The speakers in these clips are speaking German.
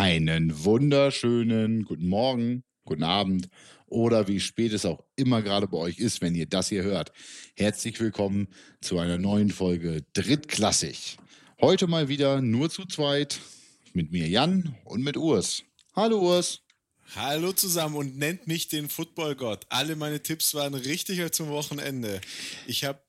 Einen wunderschönen guten Morgen, guten Abend oder wie spät es auch immer gerade bei euch ist, wenn ihr das hier hört. Herzlich willkommen zu einer neuen Folge Drittklassig. Heute mal wieder nur zu zweit mit mir Jan und mit Urs. Hallo Urs. Hallo zusammen und nennt mich den Footballgott. Alle meine Tipps waren richtiger zum Wochenende. Ich habe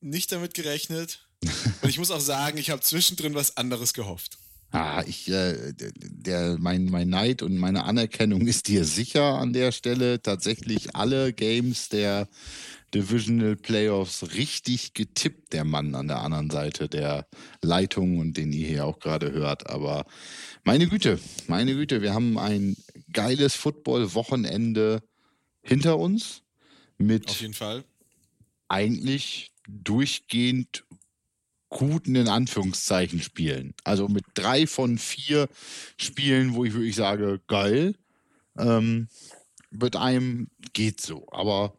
nicht damit gerechnet und ich muss auch sagen, ich habe zwischendrin was anderes gehofft. Ah, ich, äh, der, mein, mein Neid und meine Anerkennung ist dir sicher an der Stelle. Tatsächlich alle Games der Divisional Playoffs richtig getippt, der Mann an der anderen Seite der Leitung und den ihr hier auch gerade hört. Aber meine Güte, meine Güte, wir haben ein geiles Football-Wochenende hinter uns mit Auf jeden Fall. eigentlich durchgehend guten in Anführungszeichen Spielen. Also mit drei von vier Spielen, wo ich wirklich sage, geil. Ähm, mit einem geht so. Aber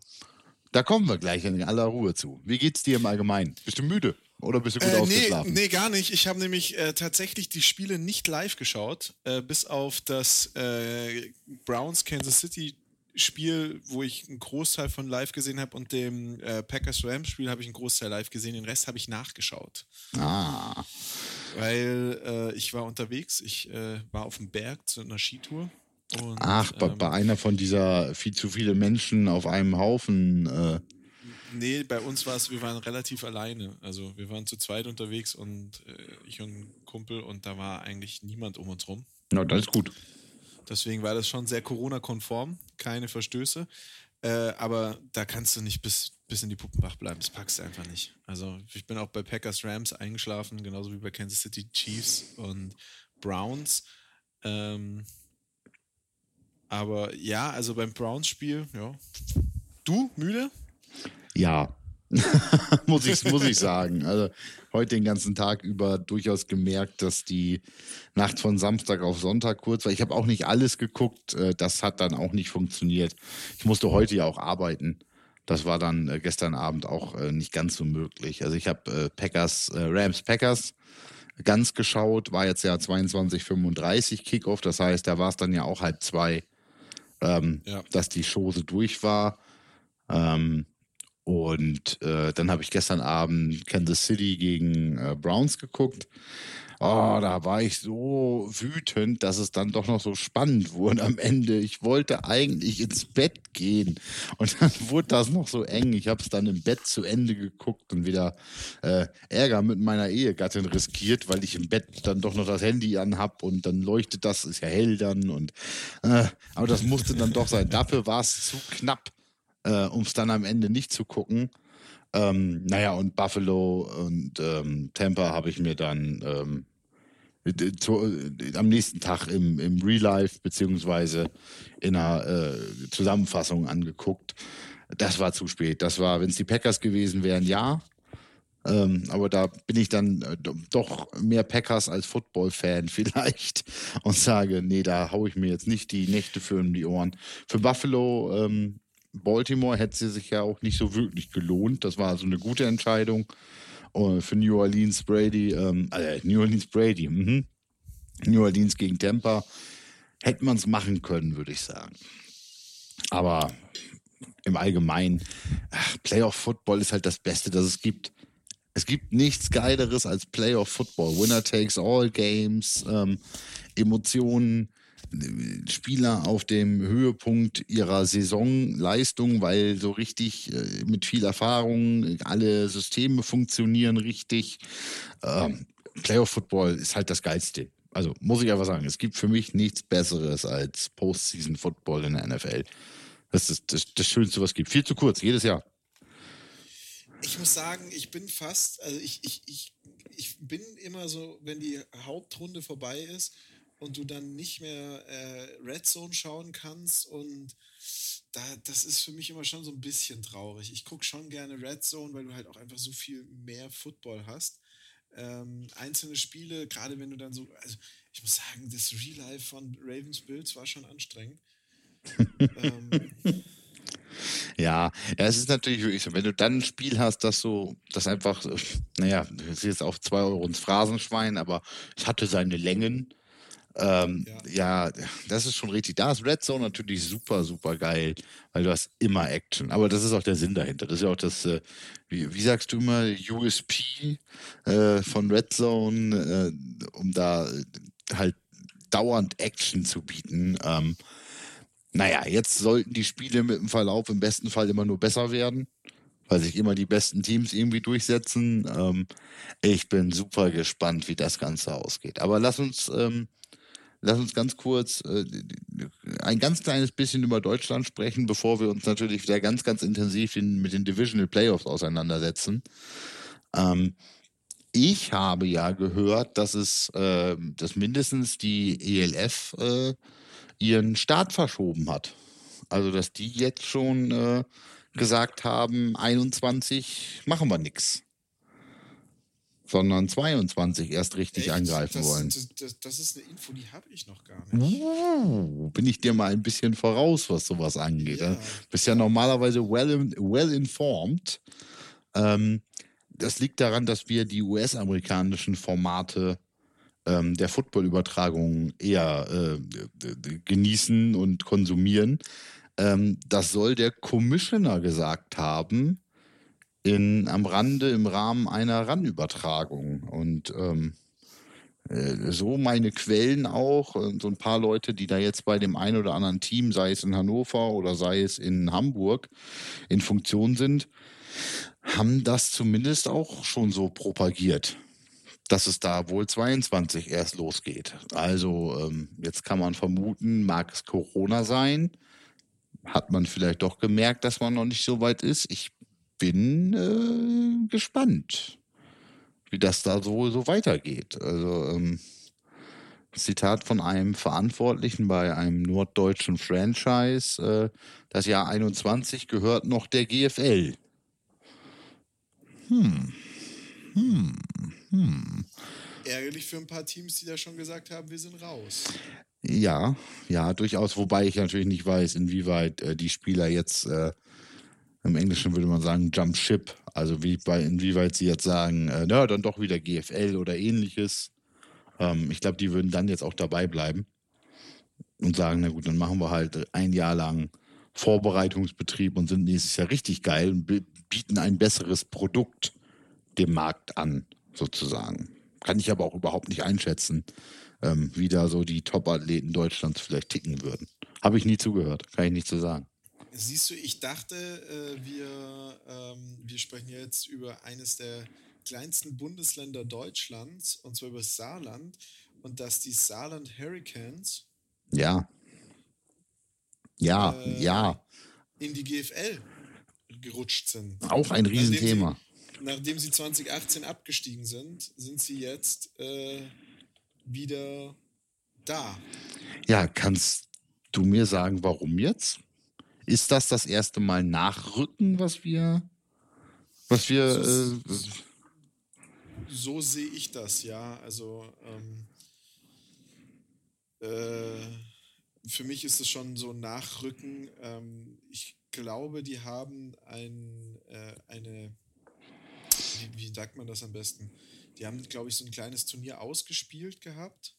da kommen wir gleich in aller Ruhe zu. Wie geht's dir im Allgemeinen? Bist du müde? Oder bist du gut äh, ausgeschlafen? Nee, nee, gar nicht. Ich habe nämlich äh, tatsächlich die Spiele nicht live geschaut, äh, bis auf das äh, Browns Kansas City Spiel, wo ich einen Großteil von live gesehen habe und dem äh, Packers Rams Spiel habe ich einen Großteil live gesehen. Den Rest habe ich nachgeschaut. Ah. Weil äh, ich war unterwegs. Ich äh, war auf dem Berg zu einer Skitour. Und, Ach, bei, ähm, bei einer von dieser viel zu viele Menschen auf einem Haufen. Äh, Nee, bei uns war es, wir waren relativ alleine. Also wir waren zu zweit unterwegs und äh, ich und ein Kumpel und da war eigentlich niemand um uns rum. na, das ist gut. Deswegen war das schon sehr Corona-konform, keine Verstöße. Äh, aber da kannst du nicht bis, bis in die Puppenbach bleiben. Das packst du einfach nicht. Also ich bin auch bei Packers Rams eingeschlafen, genauso wie bei Kansas City Chiefs und Browns. Ähm, aber ja, also beim Browns-Spiel, ja. Du, müde? Ja, muss, ich, muss ich sagen. Also heute den ganzen Tag über durchaus gemerkt, dass die Nacht von Samstag auf Sonntag kurz war. Ich habe auch nicht alles geguckt. äh, Das hat dann auch nicht funktioniert. Ich musste heute ja auch arbeiten. Das war dann äh, gestern Abend auch äh, nicht ganz so möglich. Also ich habe Packers, Rams Packers ganz geschaut, war jetzt ja 22:35 Kickoff. Das heißt, da war es dann ja auch halb zwei, ähm, Ja. dass die Chose durch war. Ähm, und äh, dann habe ich gestern Abend Kansas City gegen äh, Browns geguckt. Oh, da war ich so wütend, dass es dann doch noch so spannend wurde am Ende. Ich wollte eigentlich ins Bett gehen und dann wurde das noch so eng. Ich habe es dann im Bett zu Ende geguckt und wieder äh, Ärger mit meiner Ehegattin riskiert, weil ich im Bett dann doch noch das Handy anhab und dann leuchtet das, ist ja hell dann und äh, aber das musste dann doch sein. Dafür war es zu knapp äh, um es dann am Ende nicht zu gucken. Ähm, naja, und Buffalo und ähm, Tampa habe ich mir dann ähm, äh, am nächsten Tag im, im Real Life beziehungsweise in einer äh, Zusammenfassung angeguckt. Das war zu spät. Das war, wenn es die Packers gewesen wären, ja. Ähm, aber da bin ich dann äh, do- doch mehr Packers als Football-Fan vielleicht und sage, nee, da haue ich mir jetzt nicht die Nächte für um die Ohren. Für Buffalo, ähm, Baltimore hätte sie sich ja auch nicht so wirklich gelohnt. Das war also eine gute Entscheidung. Und für New Orleans Brady, ähm, äh, New Orleans Brady, mhm. New Orleans gegen Tampa, hätte man es machen können, würde ich sagen. Aber im Allgemeinen, Playoff Football ist halt das Beste, das es gibt. Es gibt nichts Geileres als Playoff Football. Winner takes all Games, ähm, Emotionen, äh, Spieler auf dem Höhepunkt ihrer Saisonleistung, weil so richtig äh, mit viel Erfahrung alle Systeme funktionieren richtig. Ähm, Playoff Football ist halt das Geilste. Also muss ich einfach sagen, es gibt für mich nichts Besseres als Postseason Football in der NFL. Das ist das, das Schönste, was es gibt. Viel zu kurz, jedes Jahr. Ich muss sagen, ich bin fast, also ich, ich, ich, ich bin immer so, wenn die Hauptrunde vorbei ist und du dann nicht mehr äh, Red Zone schauen kannst und da, das ist für mich immer schon so ein bisschen traurig. Ich gucke schon gerne Red Zone, weil du halt auch einfach so viel mehr Football hast. Ähm, einzelne Spiele, gerade wenn du dann so, also ich muss sagen, das Real Life von Ravens Bills war schon anstrengend. ähm, Ja, ja, es ist natürlich wirklich so, wenn du dann ein Spiel hast, das so, das einfach, naja, das ist jetzt auch zwei Euro ins Phrasenschwein, aber es hatte seine Längen. Ähm, ja. ja. das ist schon richtig. Da ist Red Zone natürlich super, super geil, weil du hast immer Action. Aber das ist auch der Sinn dahinter. Das ist ja auch das, äh, wie, wie, sagst du immer, USP äh, von Red Zone, äh, um da halt dauernd Action zu bieten. Ähm, naja, jetzt sollten die Spiele mit dem Verlauf im besten Fall immer nur besser werden, weil sich immer die besten Teams irgendwie durchsetzen. Ähm, ich bin super gespannt, wie das Ganze ausgeht. Aber lass uns, ähm, lass uns ganz kurz äh, ein ganz kleines bisschen über Deutschland sprechen, bevor wir uns natürlich wieder ganz, ganz intensiv in, mit den Divisional Playoffs auseinandersetzen. Ähm, ich habe ja gehört, dass es, äh, dass mindestens die ELF äh, ihren Start verschoben hat. Also, dass die jetzt schon äh, gesagt haben, 21 machen wir nichts. Sondern 22 erst richtig Echt? angreifen das, wollen. Das, das, das, ist eine Info, die habe ich noch gar nicht. Oh, bin ich dir mal ein bisschen voraus, was sowas angeht. Ja. Bist ja normalerweise well, well informed. Ähm, das liegt daran, dass wir die US-amerikanischen Formate ähm, der Football-Übertragung eher äh, genießen und konsumieren. Ähm, das soll der Commissioner gesagt haben in, am Rande im Rahmen einer RAN-Übertragung. Und ähm, äh, so meine Quellen auch, so ein paar Leute, die da jetzt bei dem einen oder anderen Team, sei es in Hannover oder sei es in Hamburg, in Funktion sind, haben das zumindest auch schon so propagiert dass es da wohl 22 erst losgeht. Also ähm, jetzt kann man vermuten, mag es Corona sein. Hat man vielleicht doch gemerkt, dass man noch nicht so weit ist. Ich bin äh, gespannt, wie das da so, so weitergeht. Also ähm, Zitat von einem Verantwortlichen bei einem norddeutschen Franchise, äh, das Jahr 21 gehört noch der GFL. Hm. Hm. Hm. Ärgerlich für ein paar Teams, die da schon gesagt haben, wir sind raus. Ja, ja, durchaus. Wobei ich natürlich nicht weiß, inwieweit äh, die Spieler jetzt, äh, im Englischen würde man sagen, Jump Ship, also wie bei, inwieweit sie jetzt sagen, äh, na, dann doch wieder GFL oder ähnliches. Ähm, ich glaube, die würden dann jetzt auch dabei bleiben und sagen, na gut, dann machen wir halt ein Jahr lang Vorbereitungsbetrieb und sind nächstes Jahr richtig geil und bieten ein besseres Produkt dem Markt an sozusagen. Kann ich aber auch überhaupt nicht einschätzen, ähm, wie da so die Top-Athleten Deutschlands vielleicht ticken würden. Habe ich nie zugehört, kann ich nicht so sagen. Siehst du, ich dachte, äh, wir, ähm, wir sprechen jetzt über eines der kleinsten Bundesländer Deutschlands, und zwar über das Saarland, und dass die Saarland Hurricanes. Ja. Ja, äh, ja. In die GFL gerutscht sind. Auch ein Riesenthema nachdem sie 2018 abgestiegen sind, sind sie jetzt äh, wieder da. Ja, kannst du mir sagen, warum jetzt? Ist das das erste Mal Nachrücken, was wir, was wir? So, äh, so sehe ich das, ja. Also ähm, äh, für mich ist es schon so Nachrücken. Ähm, ich glaube, die haben ein, äh, eine wie, wie sagt man das am besten? Die haben, glaube ich, so ein kleines Turnier ausgespielt gehabt,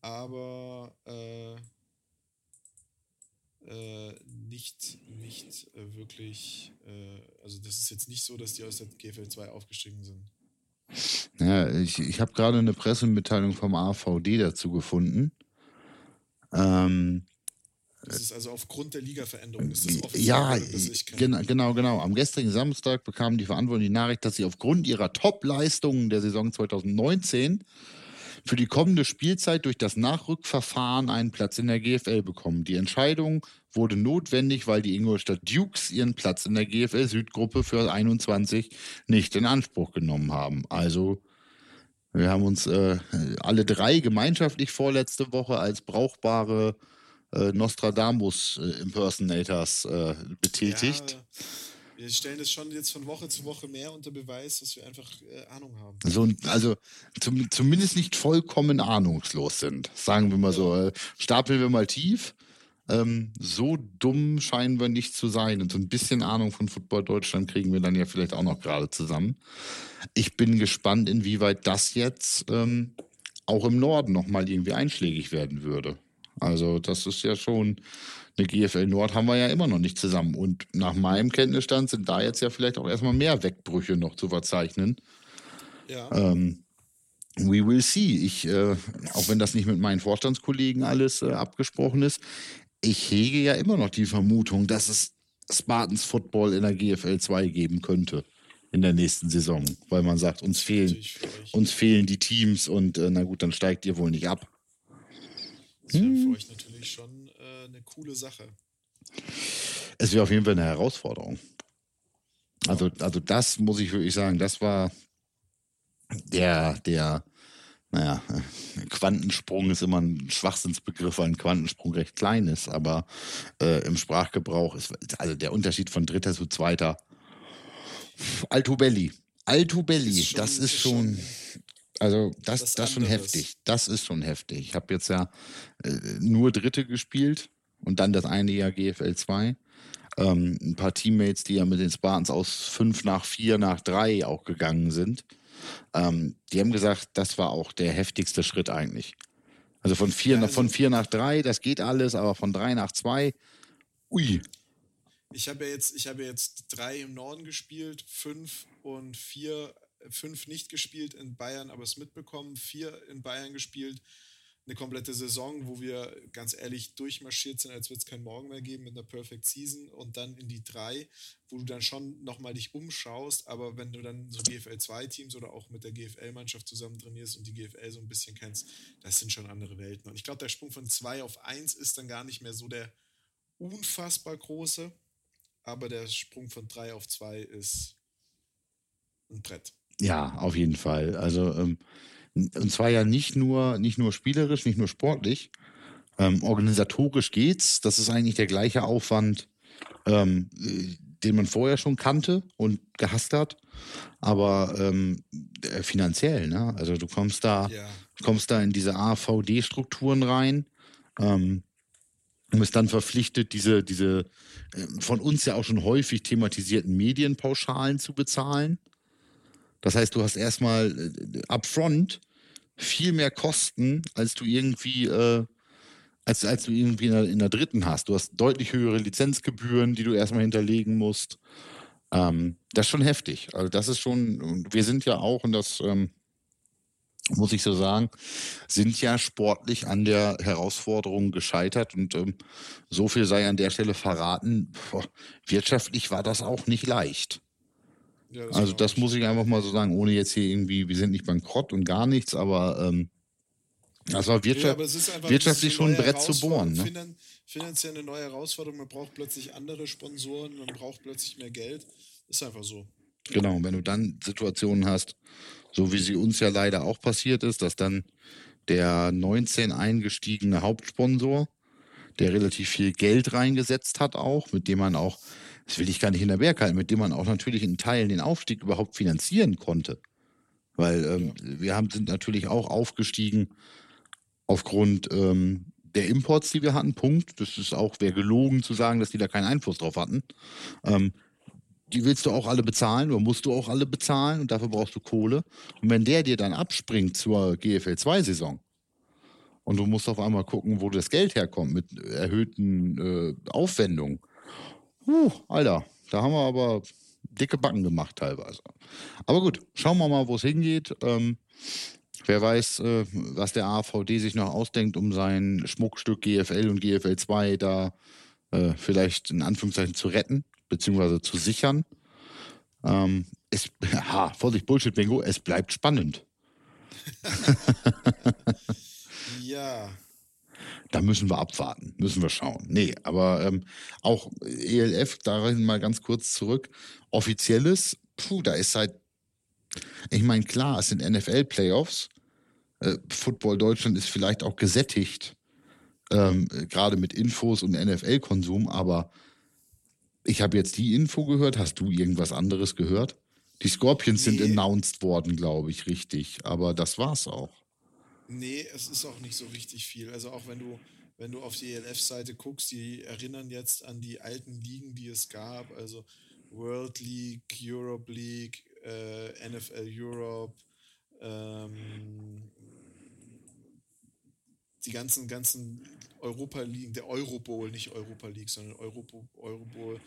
aber äh, äh, nicht, nicht äh, wirklich, äh, also das ist jetzt nicht so, dass die aus der GFL 2 aufgestiegen sind. Ja, ich, ich habe gerade eine Pressemitteilung vom AVD dazu gefunden. Ähm, das ist also aufgrund der Ligaveränderung. Ist das ja, genau, genau, genau. Am gestrigen Samstag bekamen die Verantwortlichen die Nachricht, dass sie aufgrund ihrer Top-Leistungen der Saison 2019 für die kommende Spielzeit durch das Nachrückverfahren einen Platz in der GFL bekommen. Die Entscheidung wurde notwendig, weil die Ingolstadt Dukes ihren Platz in der GFL Südgruppe für 21 nicht in Anspruch genommen haben. Also wir haben uns äh, alle drei gemeinschaftlich vorletzte Woche als brauchbare äh, Nostradamus-Impersonators äh, betätigt. Ja, wir stellen das schon jetzt von Woche zu Woche mehr unter Beweis, dass wir einfach äh, Ahnung haben. So, also zum, zumindest nicht vollkommen ahnungslos sind, sagen wir mal ja. so. Äh, stapeln wir mal tief. Ähm, so dumm scheinen wir nicht zu sein. Und so ein bisschen Ahnung von Football Deutschland kriegen wir dann ja vielleicht auch noch gerade zusammen. Ich bin gespannt, inwieweit das jetzt ähm, auch im Norden nochmal irgendwie einschlägig werden würde. Also das ist ja schon, eine GFL Nord haben wir ja immer noch nicht zusammen. Und nach meinem Kenntnisstand sind da jetzt ja vielleicht auch erstmal mehr Wegbrüche noch zu verzeichnen. Ja. Ähm, we will see. Ich, äh, auch wenn das nicht mit meinen Vorstandskollegen alles äh, abgesprochen ist, ich hege ja immer noch die Vermutung, dass es Spartans Football in der GFL 2 geben könnte in der nächsten Saison, weil man sagt, uns fehlen, uns fehlen die Teams und äh, na gut, dann steigt ihr wohl nicht ab. Das wäre hm. für euch natürlich schon äh, eine coole Sache. Es wäre auf jeden Fall eine Herausforderung. Also, also das muss ich wirklich sagen, das war der, der, naja, Quantensprung ist immer ein Schwachsinnsbegriff, weil ein Quantensprung recht klein ist, aber äh, im Sprachgebrauch ist also der Unterschied von dritter zu zweiter Alto Belli. Alto Belli, das ist schon, das ist schon also das, das, das schon heftig. Das ist schon heftig. Ich habe jetzt ja äh, nur Dritte gespielt und dann das eine Jahr GFL 2. Ähm, ein paar Teammates, die ja mit den Spartans aus 5 nach 4 nach 3 auch gegangen sind. Ähm, die haben gesagt, das war auch der heftigste Schritt eigentlich. Also von 4 ja, also von nach 3, das geht alles, aber von 3 nach 2, ui. Ich habe ja jetzt, ich habe jetzt drei im Norden gespielt, fünf und vier, fünf nicht gespielt in Bayern, aber es mitbekommen, vier in Bayern gespielt. Eine komplette Saison, wo wir ganz ehrlich durchmarschiert sind, als würde es keinen Morgen mehr geben mit einer Perfect Season und dann in die drei, wo du dann schon nochmal dich umschaust, aber wenn du dann so GFL 2 Teams oder auch mit der GFL-Mannschaft zusammen trainierst und die GFL so ein bisschen kennst, das sind schon andere Welten. Und ich glaube, der Sprung von 2 auf 1 ist dann gar nicht mehr so der unfassbar große aber der Sprung von 3 auf 2 ist ein Brett. Ja, auf jeden Fall. Also, ähm, und zwar ja nicht nur, nicht nur spielerisch, nicht nur sportlich. Ähm, organisatorisch geht's. Das ist eigentlich der gleiche Aufwand, ähm, den man vorher schon kannte und gehasst hat. Aber ähm, äh, finanziell, ne? Also du kommst da, ja. kommst da in diese AVD-Strukturen rein. Ähm, und ist dann verpflichtet, diese, diese ähm, von uns ja auch schon häufig thematisierten Medienpauschalen zu bezahlen. Das heißt, du hast erstmal äh, upfront viel mehr Kosten, als du irgendwie, äh, als, als du irgendwie in der, in der, dritten hast. Du hast deutlich höhere Lizenzgebühren, die du erstmal hinterlegen musst. Ähm, das ist schon heftig. Also das ist schon, wir sind ja auch, und das ähm, muss ich so sagen, sind ja sportlich an der Herausforderung gescheitert. Und ähm, so viel sei an der Stelle verraten, boah, wirtschaftlich war das auch nicht leicht. Ja, das also das muss ich einfach mal so sagen, ohne jetzt hier irgendwie, wir sind nicht bankrott und gar nichts, aber ähm, das war Wirtschaft, ja, wirtschaftlich schon ein Brett zu bohren. Ne? Finan finanziell eine neue Herausforderung, man braucht plötzlich andere Sponsoren, man braucht plötzlich mehr Geld. Ist einfach so. Genau, wenn du dann Situationen hast, so wie sie uns ja leider auch passiert ist, dass dann der 19 eingestiegene Hauptsponsor, der relativ viel Geld reingesetzt hat auch, mit dem man auch, das will ich gar nicht in der Berg halten, mit dem man auch natürlich in Teilen den Aufstieg überhaupt finanzieren konnte. Weil ähm, wir haben, sind natürlich auch aufgestiegen aufgrund ähm, der Imports, die wir hatten. Punkt. Das ist auch, wäre gelogen zu sagen, dass die da keinen Einfluss drauf hatten. Ähm, die willst du auch alle bezahlen oder musst du auch alle bezahlen und dafür brauchst du Kohle. Und wenn der dir dann abspringt zur GFL 2-Saison und du musst auf einmal gucken, wo das Geld herkommt mit erhöhten äh, Aufwendungen, uh, Alter, da haben wir aber dicke Backen gemacht teilweise. Aber gut, schauen wir mal, wo es hingeht. Ähm, wer weiß, äh, was der AVD sich noch ausdenkt, um sein Schmuckstück GFL und GFL 2 da äh, vielleicht in Anführungszeichen zu retten beziehungsweise zu sichern. Ähm, es, ha, Vorsicht, Bullshit-Bingo, es bleibt spannend. ja. Da müssen wir abwarten, müssen wir schauen. Nee, aber ähm, auch ELF, darin mal ganz kurz zurück. Offizielles, puh, da ist halt, ich meine, klar, es sind NFL-Playoffs. Äh, Football Deutschland ist vielleicht auch gesättigt, ähm, gerade mit Infos und NFL-Konsum, aber ich habe jetzt die Info gehört. Hast du irgendwas anderes gehört? Die Scorpions nee. sind announced worden, glaube ich, richtig. Aber das war's auch. Nee, es ist auch nicht so richtig viel. Also auch wenn du, wenn du auf die ELF-Seite guckst, die erinnern jetzt an die alten Ligen, die es gab. Also World League, Europe League, äh, NFL Europe, ähm, die ganzen, ganzen Europa League, der Eurobowl, nicht Europa League, sondern Eurobo, Eurobowl,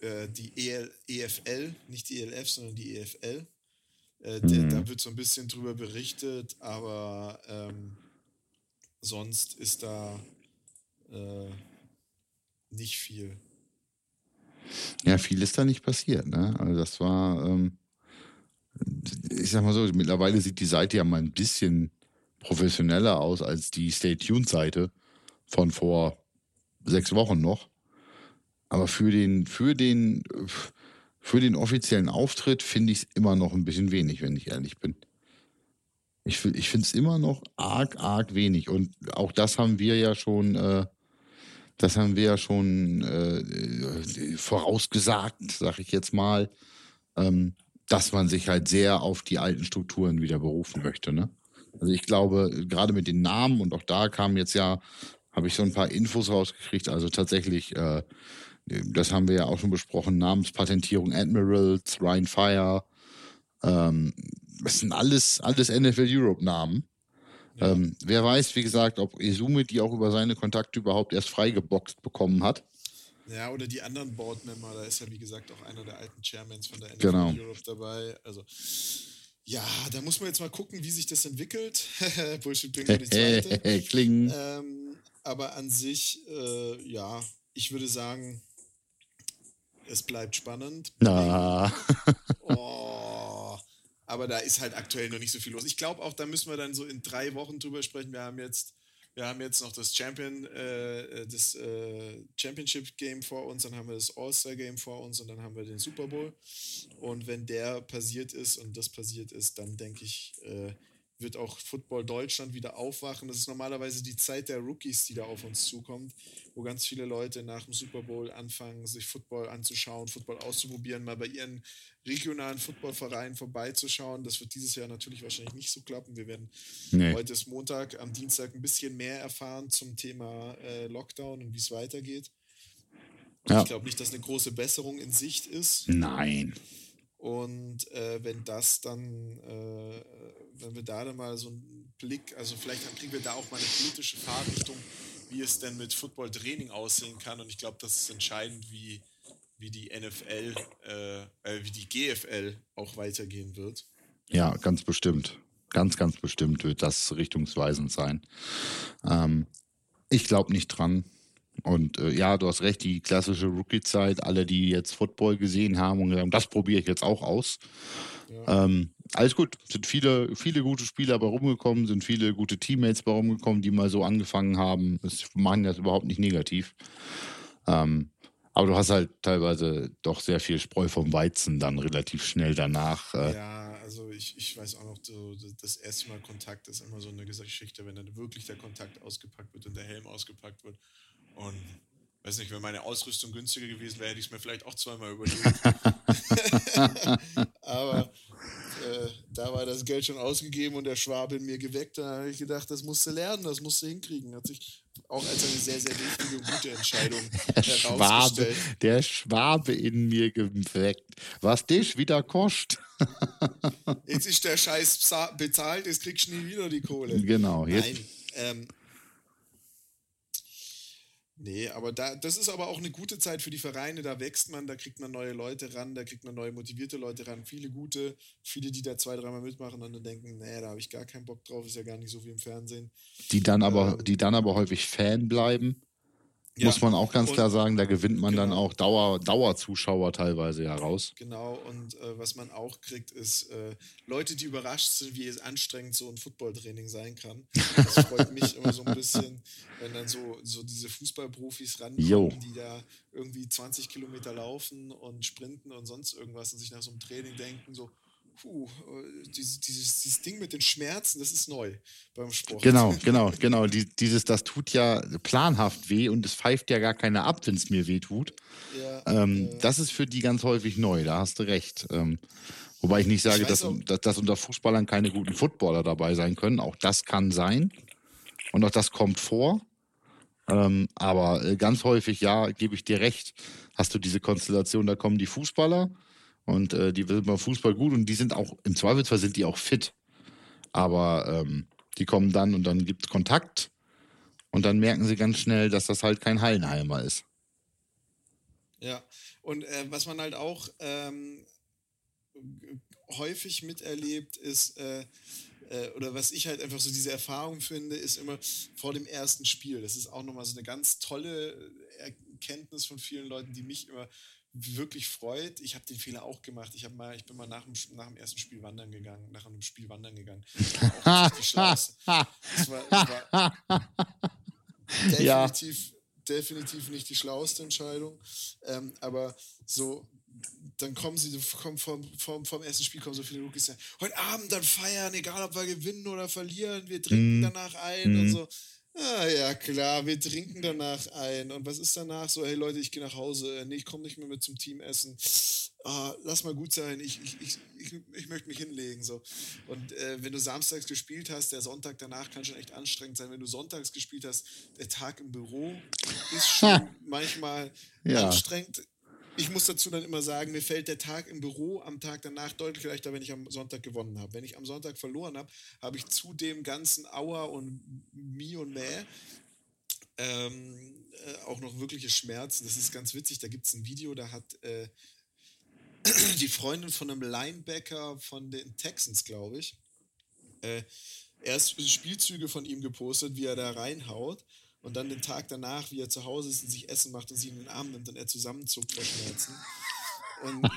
äh, die EL, EFL, nicht die ELF, sondern die EFL. Äh, mhm. Da wird so ein bisschen drüber berichtet, aber ähm, sonst ist da äh, nicht viel. Ja, viel ist da nicht passiert. Ne? Also das war, ähm, ich sag mal so, mittlerweile sieht die Seite ja mal ein bisschen professioneller aus als die Stay Tuned Seite von vor sechs Wochen noch. Aber für den, für den, für den offiziellen Auftritt finde ich es immer noch ein bisschen wenig, wenn ich ehrlich bin. Ich, ich finde es immer noch arg, arg wenig. Und auch das haben wir ja schon, äh, das haben wir ja schon äh, vorausgesagt, sag ich jetzt mal, ähm, dass man sich halt sehr auf die alten Strukturen wieder berufen möchte. Ne? Also ich glaube, gerade mit den Namen und auch da kam jetzt ja, habe ich so ein paar Infos rausgekriegt. Also tatsächlich, äh, das haben wir ja auch schon besprochen, Namenspatentierung Admirals, Ryan Fire, ähm, das sind alles, alles NFL Europe Namen. Ja. Ähm, wer weiß, wie gesagt, ob Izumi die auch über seine Kontakte überhaupt erst freigeboxt bekommen hat. Ja, oder die anderen Boardmember, da ist ja wie gesagt auch einer der alten Chairmans von der NFL genau. Europe dabei. Also ja, da muss man jetzt mal gucken, wie sich das entwickelt. Bullshit Bingo die zweite. Klingen. Ähm, aber an sich, äh, ja, ich würde sagen, es bleibt spannend. Na. oh, aber da ist halt aktuell noch nicht so viel los. Ich glaube auch, da müssen wir dann so in drei Wochen drüber sprechen. Wir haben jetzt, wir haben jetzt noch das Champion, äh, das äh, Championship Game vor uns, dann haben wir das All-Star Game vor uns und dann haben wir den Super Bowl. Und wenn der passiert ist und das passiert ist, dann denke ich, äh, wird auch Football Deutschland wieder aufwachen. Das ist normalerweise die Zeit der Rookies, die da auf uns zukommt, wo ganz viele Leute nach dem Super Bowl anfangen, sich Football anzuschauen, Football auszuprobieren, mal bei ihren regionalen Footballvereinen vorbeizuschauen. Das wird dieses Jahr natürlich wahrscheinlich nicht so klappen. Wir werden nee. heute ist Montag, am Dienstag ein bisschen mehr erfahren zum Thema äh, Lockdown und wie es weitergeht. Ja. Ich glaube nicht, dass eine große Besserung in Sicht ist. Nein. Und äh, wenn das dann, äh, wenn wir da dann mal so einen Blick, also vielleicht kriegen wir da auch mal eine politische Fahrrichtung, wie es denn mit Football-Training aussehen kann. Und ich glaube, das ist entscheidend, wie, wie die NFL, äh, äh wie die GFL auch weitergehen wird. Ja, ganz bestimmt. Ganz, ganz bestimmt wird das richtungsweisend sein. Ähm, ich glaube nicht dran. Und äh, ja, du hast recht, die klassische Rookie-Zeit, alle, die jetzt Football gesehen haben und gesagt das probiere ich jetzt auch aus. Ja. Ähm, alles gut, sind viele, viele gute Spieler bei rumgekommen, sind viele gute Teammates bei rumgekommen, die mal so angefangen haben. Das machen das überhaupt nicht negativ. Ähm, aber du hast halt teilweise doch sehr viel Spreu vom Weizen dann relativ schnell danach. Äh ja, also ich, ich weiß auch noch, so, das erste Mal Kontakt ist immer so eine Geschichte, wenn dann wirklich der Kontakt ausgepackt wird und der Helm ausgepackt wird. Und weiß nicht, wenn meine Ausrüstung günstiger gewesen wäre, hätte ich es mir vielleicht auch zweimal überlegt. Aber äh, da war das Geld schon ausgegeben und der Schwabe in mir geweckt. Da habe ich gedacht, das musst du lernen, das musst du hinkriegen. Hat sich auch als eine sehr, sehr wichtige und gute Entscheidung der Schwabe, der Schwabe in mir geweckt. Was dich wieder kostet. jetzt ist der Scheiß bezahlt, jetzt kriegst du nie wieder die Kohle. Genau. Jetzt. Nein, ähm, Nee, aber da, das ist aber auch eine gute Zeit für die Vereine. Da wächst man, da kriegt man neue Leute ran, da kriegt man neue motivierte Leute ran. Viele gute, viele, die da zwei, dreimal mitmachen und dann denken, nee, da habe ich gar keinen Bock drauf, ist ja gar nicht so wie im Fernsehen. Die dann aber, ähm, die dann aber häufig Fan bleiben ja. Muss man auch ganz und, klar sagen, da gewinnt man genau. dann auch Dauer, Dauerzuschauer teilweise heraus. Genau, und äh, was man auch kriegt, ist äh, Leute, die überrascht sind, wie anstrengend so ein Footballtraining sein kann. Das freut mich immer so ein bisschen, wenn dann so, so diese Fußballprofis rankommen, jo. die da irgendwie 20 Kilometer laufen und sprinten und sonst irgendwas und sich nach so einem Training denken, so, puh, äh, dieses, dieses, dieses Ding mit den Schmerzen, das ist neu beim Sport. Genau, genau, genau. Die, dieses, das tut ja planhaft weh und es pfeift ja gar keiner ab, wenn es mir weh tut. Ja, ähm, äh, das ist für die ganz häufig neu, da hast du recht. Ähm, wobei ich nicht sage, ich dass, dass, dass unter Fußballern keine guten Footballer dabei sein können. Auch das kann sein. Und auch das kommt vor. Ähm, aber äh, ganz häufig, ja, gebe ich dir recht, hast du diese Konstellation, da kommen die Fußballer und äh, die sind beim Fußball gut und die sind auch, im Zweifelsfall sind die auch fit. Aber ähm, die kommen dann und dann gibt es Kontakt Und dann merken sie ganz schnell, dass das halt kein Hallenheimer ist. Ja, und äh, was man halt auch ähm, häufig miterlebt, ist, äh, äh, oder was ich halt einfach so diese Erfahrung finde, ist immer vor dem ersten Spiel. Das ist auch nochmal so eine ganz tolle Erkenntnis von vielen Leuten, die mich immer wirklich freut. Ich habe den Fehler auch gemacht. Ich, mal, ich bin mal nach dem, nach dem ersten Spiel wandern gegangen, nach einem Spiel wandern gegangen. Auch nicht die Schlauste. Das war, das war definitiv, ja. definitiv nicht die schlauste Entscheidung. Ähm, aber so, dann kommen sie, kommen vom, vom, vom ersten Spiel kommen so viele Rookies, ja, heute Abend dann feiern, egal ob wir gewinnen oder verlieren, wir trinken mm. danach ein mm. und mhm. so. Ah ja, klar, wir trinken danach ein. Und was ist danach? So, hey Leute, ich gehe nach Hause. Nee, ich komme nicht mehr mit zum Teamessen. Ah, lass mal gut sein, ich, ich, ich, ich, ich möchte mich hinlegen. So. Und äh, wenn du samstags gespielt hast, der Sonntag danach kann schon echt anstrengend sein. Wenn du sonntags gespielt hast, der Tag im Büro ist schon manchmal ja. anstrengend ich muss dazu dann immer sagen, mir fällt der Tag im Büro am Tag danach deutlich leichter, wenn ich am Sonntag gewonnen habe. Wenn ich am Sonntag verloren habe, habe ich zu dem ganzen Auer und Mi und Mäh ähm, äh, auch noch wirkliche Schmerzen. Das ist ganz witzig. Da gibt es ein Video, da hat äh, die Freundin von einem Linebacker von den Texans, glaube ich, äh, erst Spielzüge von ihm gepostet, wie er da reinhaut und dann den Tag danach, wie er zu Hause ist und sich Essen macht und sie in den Arm nimmt und er zusammenzuckt vor Schmerzen. Und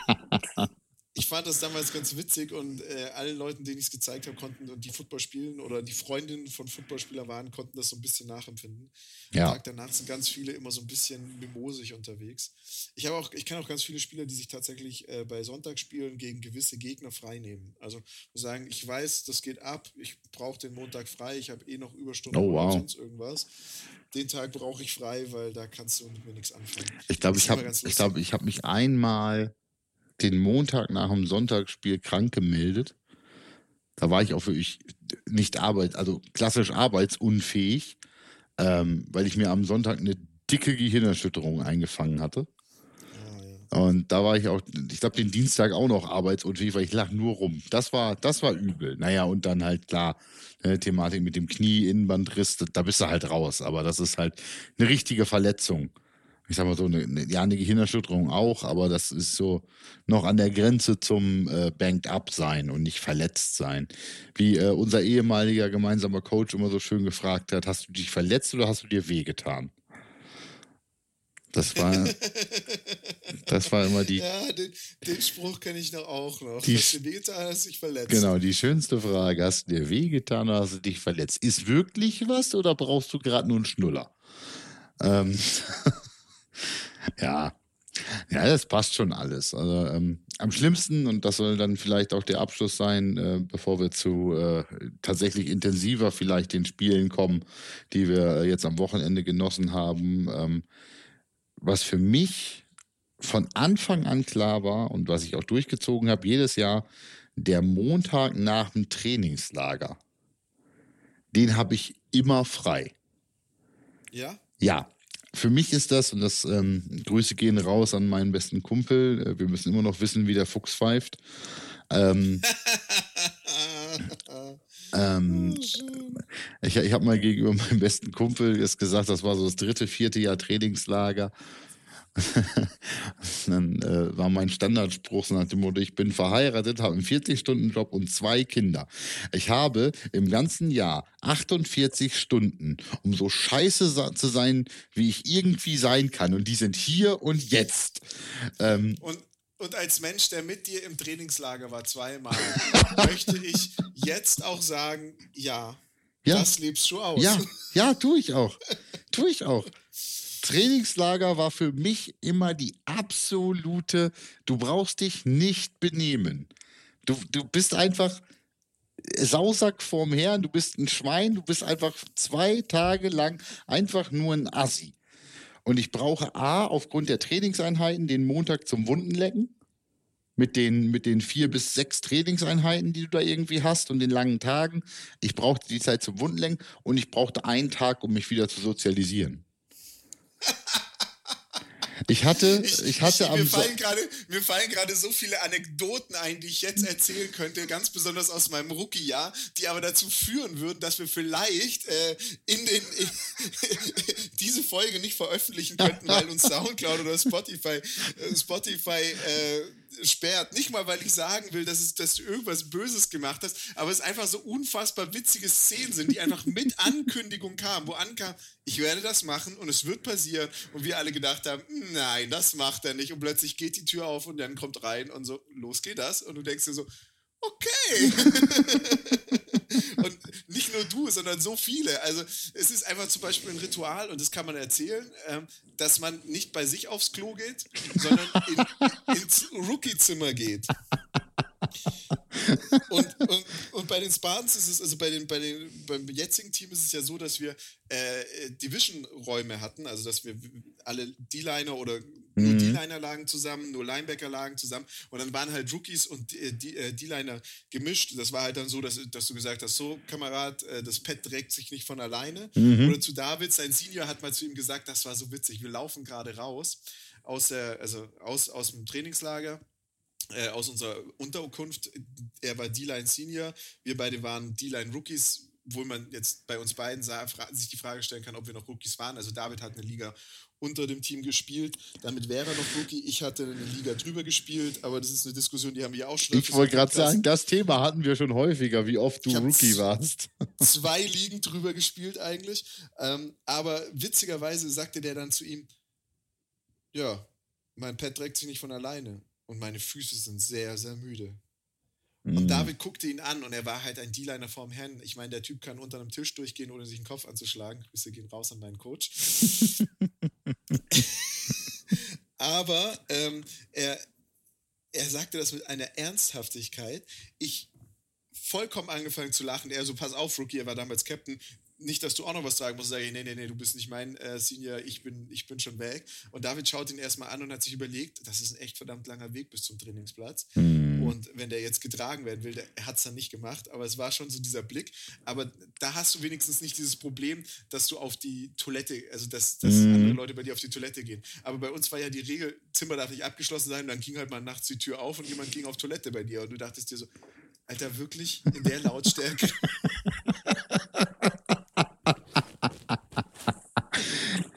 ich fand das damals ganz witzig und äh, alle Leuten, denen ich es gezeigt habe, konnten und die Football spielen oder die Freundinnen von Footballspieler waren, konnten das so ein bisschen nachempfinden. Ja. Am Tag danach sind ganz viele immer so ein bisschen mimosig unterwegs. Ich habe auch, ich kenne auch ganz viele Spieler, die sich tatsächlich äh, bei Sonntagsspielen gegen gewisse Gegner freinehmen. Also sagen, ich weiß, das geht ab, ich brauche den Montag frei, ich habe eh noch Überstunden oh, wow. oder sonst irgendwas. Den Tag brauche ich frei, weil da kannst du mit mir nichts anfangen. Ich glaube, ich habe ich glaube, ich habe mich einmal den Montag nach dem Sonntagsspiel krank gemeldet. Da war ich auch wirklich nicht arbeit, also klassisch arbeitsunfähig, ähm, weil ich mir am Sonntag eine dicke Gehirnerschütterung eingefangen hatte. Und da war ich auch, ich glaube, den Dienstag auch noch arbeitsunfähig, weil ich lag nur rum. Das war, das war übel. Naja, und dann halt klar, eine Thematik mit dem Knie, Innenbandriss, da bist du halt raus. Aber das ist halt eine richtige Verletzung ich sag mal so, eine, ja, eine Gehirnerschütterung auch, aber das ist so noch an der Grenze zum äh, Banked Up sein und nicht verletzt sein. Wie äh, unser ehemaliger gemeinsamer Coach immer so schön gefragt hat, hast du dich verletzt oder hast du dir wehgetan? Das war, das war immer die. Ja, den, den Spruch kenne ich noch auch noch. Die, hast du dir wehgetan, hast du dich verletzt? Genau, die schönste Frage: Hast du dir wehgetan oder hast du dich verletzt? Ist wirklich was oder brauchst du gerade nur einen Schnuller? Ähm, ja. Ja, das passt schon alles. Also ähm, am schlimmsten, und das soll dann vielleicht auch der Abschluss sein, äh, bevor wir zu äh, tatsächlich intensiver vielleicht den Spielen kommen, die wir jetzt am Wochenende genossen haben. Ähm, was für mich von Anfang an klar war und was ich auch durchgezogen habe, jedes Jahr, der Montag nach dem Trainingslager, den habe ich immer frei. Ja? Ja, für mich ist das, und das ähm, Grüße gehen raus an meinen besten Kumpel, äh, wir müssen immer noch wissen, wie der Fuchs pfeift. Ähm, ähm, ich ich habe mal gegenüber meinem besten Kumpel jetzt gesagt, das war so das dritte, vierte Jahr Trainingslager. dann äh, war mein Standardspruch so nach dem Motto, ich bin verheiratet, habe einen 40-Stunden-Job und zwei Kinder. Ich habe im ganzen Jahr 48 Stunden, um so scheiße zu sein, wie ich irgendwie sein kann. Und die sind hier und jetzt. Ähm, und und als Mensch, der mit dir im Trainingslager war zweimal, möchte ich jetzt auch sagen, ja, ja, das lebst du aus. Ja, ja, tue ich auch. tue ich auch. Trainingslager war für mich immer die absolute, du brauchst dich nicht benehmen. Du, du bist einfach Sausack vorm Herrn, du bist ein Schwein, du bist einfach zwei Tage lang einfach nur ein Assi. Und ich brauche A, aufgrund der Trainingseinheiten, den Montag zum Wundenlecken. Mit den, mit den vier bis sechs Trainingseinheiten, die du da irgendwie hast und den langen Tagen. Ich brauchte die Zeit zum Wundenlecken und ich brauchte einen Tag, um mich wieder zu sozialisieren. Ich hatte, ich, ich hatte ich, am mir fallen gerade, mir fallen gerade so viele Anekdoten ein, die ich jetzt erzählen könnte, ganz besonders aus meinem Rookie-Jahr, die aber dazu führen würden, dass wir vielleicht äh, in den in, diese Folge nicht veröffentlichen könnten, weil uns SoundCloud oder Spotify äh, Spotify äh, sperrt. Nicht mal, weil ich sagen will, dass, es, dass du irgendwas Böses gemacht hast, aber es einfach so unfassbar witzige Szenen sind, die einfach mit Ankündigung kamen, wo ankam, ich werde das machen und es wird passieren. Und wir alle gedacht haben, nein, das macht er nicht. Und plötzlich geht die Tür auf und dann kommt rein und so, los geht das. Und du denkst dir so, okay. und nicht nur du, sondern so viele. Also es ist einfach zum Beispiel ein Ritual, und das kann man erzählen, ähm, dass man nicht bei sich aufs Klo geht, sondern in, ins Rookie-Zimmer geht. und, und, und, bei den Spartans ist es, also bei den, bei den, beim jetzigen Team ist es ja so, dass wir äh, Division-Räume hatten, also dass wir alle D-Liner oder nur mhm. D-Liner lagen zusammen, nur Linebacker lagen zusammen und dann waren halt Rookies und äh, äh, D-Liner gemischt. Das war halt dann so, dass, dass du gesagt hast, so Kamerad, äh, das Pad trägt sich nicht von alleine. Mhm. Oder zu David, sein Senior hat mal zu ihm gesagt, das war so witzig, wir laufen gerade raus aus der, also aus, aus dem Trainingslager äh, aus unserer Unterkunft. Er war D-Line Senior, wir beide waren D-Line Rookies, wo man jetzt bei uns beiden sah, sich die Frage stellen kann, ob wir noch Rookies waren. Also David hat eine Liga unter dem Team gespielt. Damit wäre er noch Rookie. Ich hatte eine Liga drüber gespielt, aber das ist eine Diskussion, die haben wir auch schon. Ich wollte gerade sagen, das Thema hatten wir schon häufiger, wie oft du Rookie warst. Zwei Ligen drüber gespielt eigentlich. Ähm, aber witzigerweise sagte der dann zu ihm, ja, mein Pet trägt sich nicht von alleine und meine Füße sind sehr, sehr müde. Mhm. Und David guckte ihn an und er war halt ein D-Liner vorm Herrn. Ich meine, der Typ kann unter einem Tisch durchgehen, ohne sich den Kopf anzuschlagen. Grüße gehen raus an meinen Coach. Aber ähm, er, er sagte das mit einer Ernsthaftigkeit. Ich vollkommen angefangen zu lachen. Er so, pass auf, Rookie, er war damals Captain nicht, dass du auch noch was sagen musst, sage ich, nee, nee, nee, du bist nicht mein äh, Senior, ich bin, ich bin schon weg. Und David schaut ihn erstmal an und hat sich überlegt, das ist ein echt verdammt langer Weg bis zum Trainingsplatz. Mhm. Und wenn der jetzt getragen werden will, der, er hat es dann nicht gemacht, aber es war schon so dieser Blick. Aber da hast du wenigstens nicht dieses Problem, dass du auf die Toilette, also dass, dass mhm. andere Leute bei dir auf die Toilette gehen. Aber bei uns war ja die Regel, Zimmer darf nicht abgeschlossen sein, und dann ging halt mal nachts die Tür auf und jemand ging auf Toilette bei dir. Und du dachtest dir so, Alter, wirklich in der Lautstärke.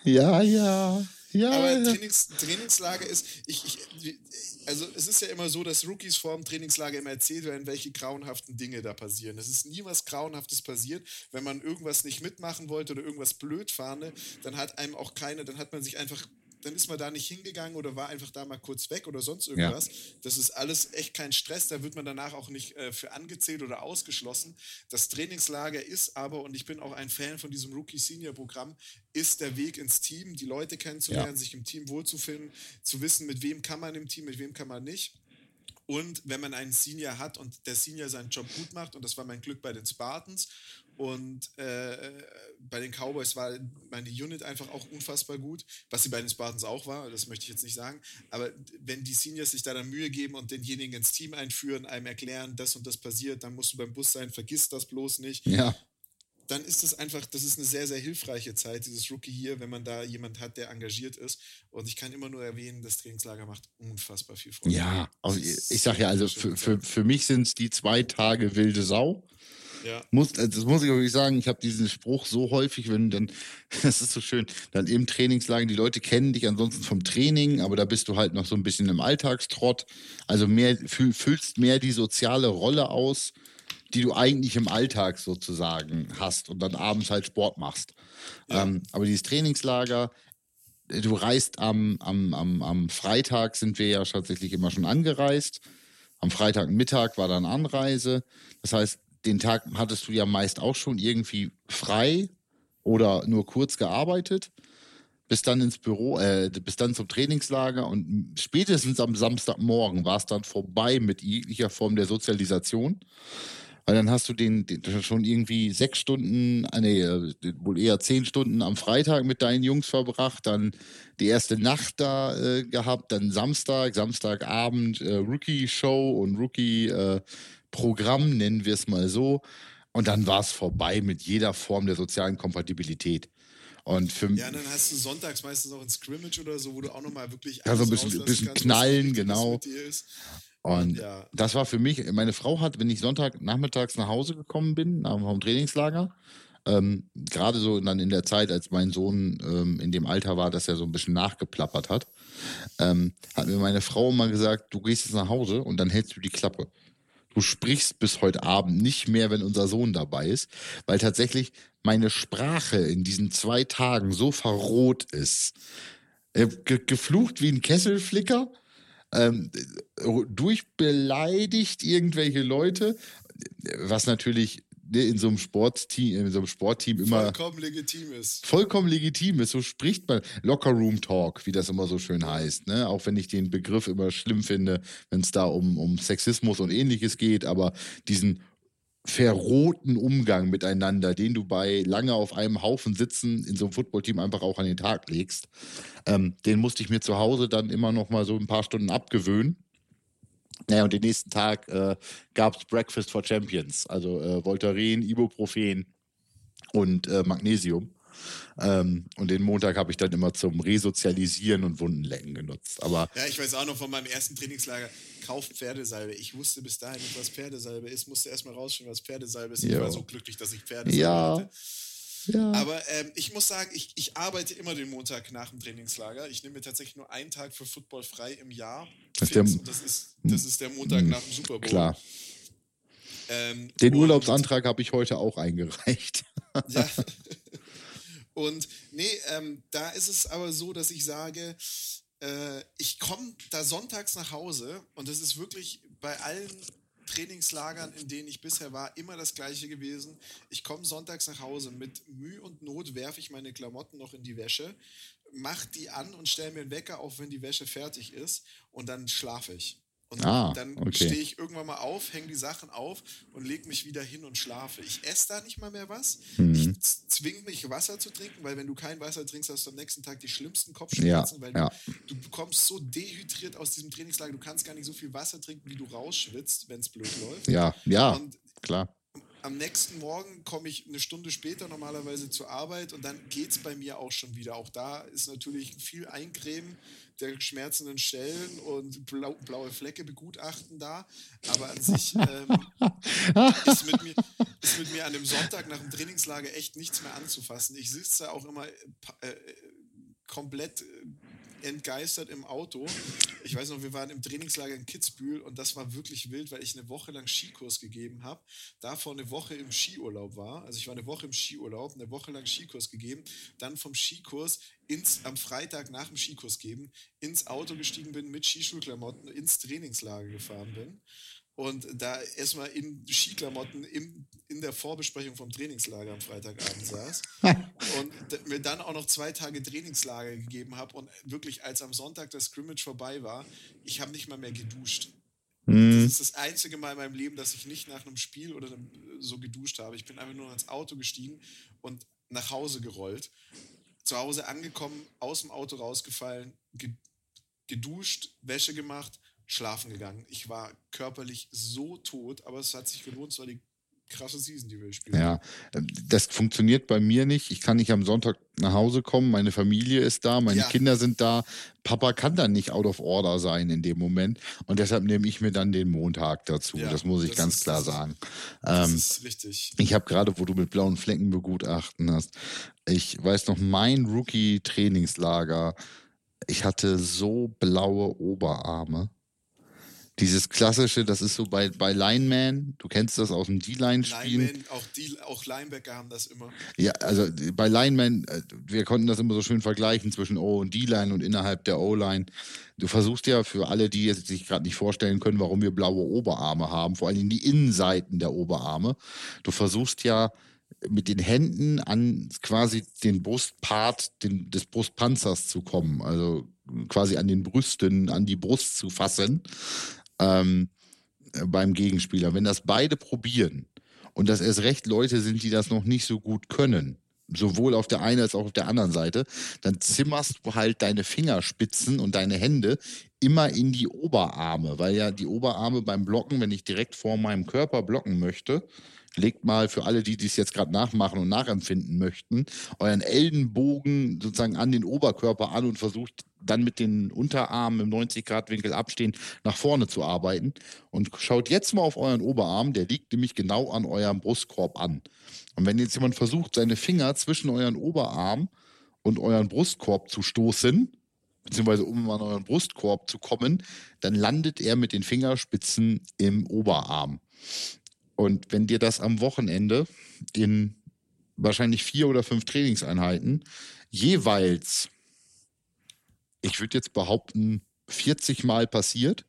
Ja, ja. Ja, Aber Trainings, Trainingslager ist, ich, ich, also es ist ja immer so, dass Rookies vor dem Trainingslager immer erzählt werden, welche grauenhaften Dinge da passieren. Es ist nie was Grauenhaftes passiert. Wenn man irgendwas nicht mitmachen wollte oder irgendwas blöd fahne, dann hat einem auch keine, dann hat man sich einfach dann ist man da nicht hingegangen oder war einfach da mal kurz weg oder sonst irgendwas. Ja. Das ist alles echt kein Stress, da wird man danach auch nicht äh, für angezählt oder ausgeschlossen. Das Trainingslager ist aber, und ich bin auch ein Fan von diesem Rookie-Senior-Programm, ist der Weg ins Team, die Leute kennenzulernen, ja. sich im Team wohlzufinden, zu wissen, mit wem kann man im Team, mit wem kann man nicht. Und wenn man einen Senior hat und der Senior seinen Job gut macht, und das war mein Glück bei den Spartans, und äh, bei den Cowboys war meine Unit einfach auch unfassbar gut, was sie bei den Spartans auch war, das möchte ich jetzt nicht sagen. Aber wenn die Seniors sich da dann Mühe geben und denjenigen ins Team einführen, einem erklären, das und das passiert, dann musst du beim Bus sein, vergiss das bloß nicht. Ja. Dann ist das einfach, das ist eine sehr, sehr hilfreiche Zeit, dieses Rookie hier, wenn man da jemand hat, der engagiert ist. Und ich kann immer nur erwähnen, das Trainingslager macht unfassbar viel Freude. Ja, ich sage ja, also für, für, für mich sind es die zwei Tage wilde Sau. Ja. Muss, äh, das muss ich wirklich sagen, ich habe diesen Spruch so häufig, wenn dann, das ist so schön, dann im Trainingslager, die Leute kennen dich ansonsten vom Training, aber da bist du halt noch so ein bisschen im Alltagstrott. Also mehr, füllst mehr die soziale Rolle aus, die du eigentlich im Alltag sozusagen hast und dann abends halt Sport machst. Ja. Ähm, aber dieses Trainingslager, äh, du reist am, am, am, am Freitag, sind wir ja tatsächlich immer schon angereist. Am Freitagmittag war dann Anreise. Das heißt, den Tag hattest du ja meist auch schon irgendwie frei oder nur kurz gearbeitet, bis dann ins Büro, äh, bis dann zum Trainingslager und spätestens am Samstagmorgen war es dann vorbei mit jeglicher Form der Sozialisation. Weil dann hast du den, den schon irgendwie sechs Stunden, äh, nee, äh, wohl eher zehn Stunden am Freitag mit deinen Jungs verbracht, dann die erste Nacht da äh, gehabt, dann Samstag, Samstagabend äh, Rookie-Show und Rookie äh, Programm, nennen wir es mal so. Und dann war es vorbei mit jeder Form der sozialen Kompatibilität. Und für ja, dann hast du sonntags meistens auch ein Scrimmage oder so, wo du auch nochmal wirklich. Ja, so ein bisschen, bisschen kannst, knallen, genau. Und ja. das war für mich, meine Frau hat, wenn ich Sonntag nachmittags nach Hause gekommen bin, nach dem Trainingslager, ähm, gerade so dann in der Zeit, als mein Sohn ähm, in dem Alter war, dass er so ein bisschen nachgeplappert hat, ähm, hat mir meine Frau mal gesagt, du gehst jetzt nach Hause und dann hältst du die Klappe. Du sprichst bis heute Abend nicht mehr, wenn unser Sohn dabei ist, weil tatsächlich meine Sprache in diesen zwei Tagen so verroht ist. Ge geflucht wie ein Kesselflicker, ähm, durchbeleidigt irgendwelche Leute, was natürlich in so einem Sportteam, in so einem Sportteam immer vollkommen legitim ist. Vollkommen legitim ist. So spricht man Locker Room Talk, wie das immer so schön heißt. Ne? Auch wenn ich den Begriff immer schlimm finde, wenn es da um, um Sexismus und ähnliches geht, aber diesen verrohten Umgang miteinander, den du bei lange auf einem Haufen sitzen in so einem Footballteam einfach auch an den Tag legst, ähm, den musste ich mir zu Hause dann immer noch mal so ein paar Stunden abgewöhnen. Naja, und den nächsten Tag äh, gab es Breakfast for Champions, also äh, Voltaren, Ibuprofen und äh, Magnesium. Ähm, und den Montag habe ich dann immer zum Resozialisieren und Wundenlecken genutzt. Aber ja, ich weiß auch noch von meinem ersten Trainingslager, kauf Pferdesalbe. Ich wusste bis dahin nicht, was Pferdesalbe ist, musste erstmal rausfinden, was Pferdesalbe ist. Ich war so glücklich, dass ich Pferdesalbe ja. hatte. Ja. Aber ähm, ich muss sagen, ich, ich arbeite immer den Montag nach dem Trainingslager. Ich nehme mir tatsächlich nur einen Tag für Football frei im Jahr. Das, der, das, ist, das ist der Montag nach dem Super Bowl. Klar. Ähm, den Urlaubsantrag habe ich heute auch eingereicht. ja. Und nee, ähm, da ist es aber so, dass ich sage, äh, ich komme da sonntags nach Hause und das ist wirklich bei allen Trainingslagern, in denen ich bisher war, immer das gleiche gewesen. Ich komme sonntags nach Hause, mit Mühe und Not werfe ich meine Klamotten noch in die Wäsche, mache die an und stelle mir einen Wecker auf, wenn die Wäsche fertig ist und dann schlafe ich. Und ah, dann okay. stehe ich irgendwann mal auf, hänge die Sachen auf und lege mich wieder hin und schlafe. Ich esse da nicht mal mehr was. Mhm. Ich zwinge mich, Wasser zu trinken, weil wenn du kein Wasser trinkst, hast du am nächsten Tag die schlimmsten Kopfschmerzen, ja, weil ja. Du, du kommst so dehydriert aus diesem Trainingslager, du kannst gar nicht so viel Wasser trinken, wie du rausschwitzt, wenn es blöd läuft. Ja, ja, und klar. Am nächsten Morgen komme ich eine Stunde später normalerweise zur Arbeit und dann geht es bei mir auch schon wieder. Auch da ist natürlich viel Eincremen der schmerzenden Stellen und blau, blaue Flecke begutachten da. Aber an sich ähm, ist, mit mir, ist mit mir an dem Sonntag nach dem Trainingslager echt nichts mehr anzufassen. Ich sitze da auch immer äh, komplett äh, entgeistert im Auto. Ich weiß noch, wir waren im Trainingslager in Kitzbühel und das war wirklich wild, weil ich eine Woche lang Skikurs gegeben habe, davor eine Woche im Skiurlaub war. Also ich war eine Woche im Skiurlaub, eine Woche lang Skikurs gegeben, dann vom Skikurs ins, am Freitag nach dem Skikurs geben, ins Auto gestiegen bin mit Skischulklamotten, ins Trainingslager gefahren bin und da erstmal in Skiklamotten im, in der Vorbesprechung vom Trainingslager am Freitagabend saß und mir dann auch noch zwei Tage Trainingslager gegeben habe und wirklich als am Sonntag das Scrimmage vorbei war, ich habe nicht mal mehr geduscht. Mhm. Das ist das einzige Mal in meinem Leben, dass ich nicht nach einem Spiel oder so geduscht habe. Ich bin einfach nur ins Auto gestiegen und nach Hause gerollt. Zu Hause angekommen, aus dem Auto rausgefallen, geduscht, Wäsche gemacht, schlafen gegangen. Ich war körperlich so tot, aber es hat sich gelohnt. Es war die krasse Season, die wir spielen. Ja, ähm, das funktioniert bei mir nicht. Ich kann nicht am Sonntag nach Hause kommen. Meine Familie ist da, meine ja. Kinder sind da. Papa kann dann nicht out of order sein in dem Moment. Und deshalb nehme ich mir dann den Montag dazu. Ja, das muss ich das ganz ist, klar sagen. Das ähm, ist richtig. Ich habe gerade, wo du mit blauen Flecken begutachten hast, ich weiß noch, mein Rookie-Trainingslager, ich hatte so blaue Oberarme. Dieses klassische, das ist so bei, bei Lineman, du kennst das aus dem D-Line-Spielen. Lineman, auch, auch Linebacker haben das immer. Ja, also bei Lineman, äh, wir konnten das immer so schön vergleichen zwischen O und D-Line und innerhalb der O-Line. Du versuchst ja für alle, die jetzt sich gerade nicht vorstellen können, warum wir blaue Oberarme haben, vor allem die Innenseiten der Oberarme. Du versuchst ja mit den Händen an quasi den Brustpart den, des Brustpanzers zu kommen, also quasi an den Brüsten, an die Brust zu fassen ähm, beim Gegenspieler. Wenn das beide probieren und das erst recht Leute sind, die das noch nicht so gut können, sowohl auf der einen als auch auf der anderen Seite, dann zimmerst du halt deine Fingerspitzen und deine Hände immer in die Oberarme, weil ja die Oberarme beim Blocken, wenn ich direkt vor meinem Körper blocken möchte, legt mal für alle, die dies jetzt gerade nachmachen und nachempfinden möchten, euren Ellenbogen sozusagen an den Oberkörper an und versucht dann mit den Unterarmen im 90-Grad-Winkel abstehen, nach vorne zu arbeiten. Und schaut jetzt mal auf euren Oberarm, der liegt nämlich genau an eurem Brustkorb an. Und wenn jetzt jemand versucht, seine Finger zwischen euren Oberarm und euren Brustkorb zu stoßen, beziehungsweise um an euren Brustkorb zu kommen, dann landet er mit den Fingerspitzen im Oberarm. Und wenn dir das am Wochenende in wahrscheinlich vier oder fünf Trainingseinheiten jeweils, ich würde jetzt behaupten, 40 Mal passiert,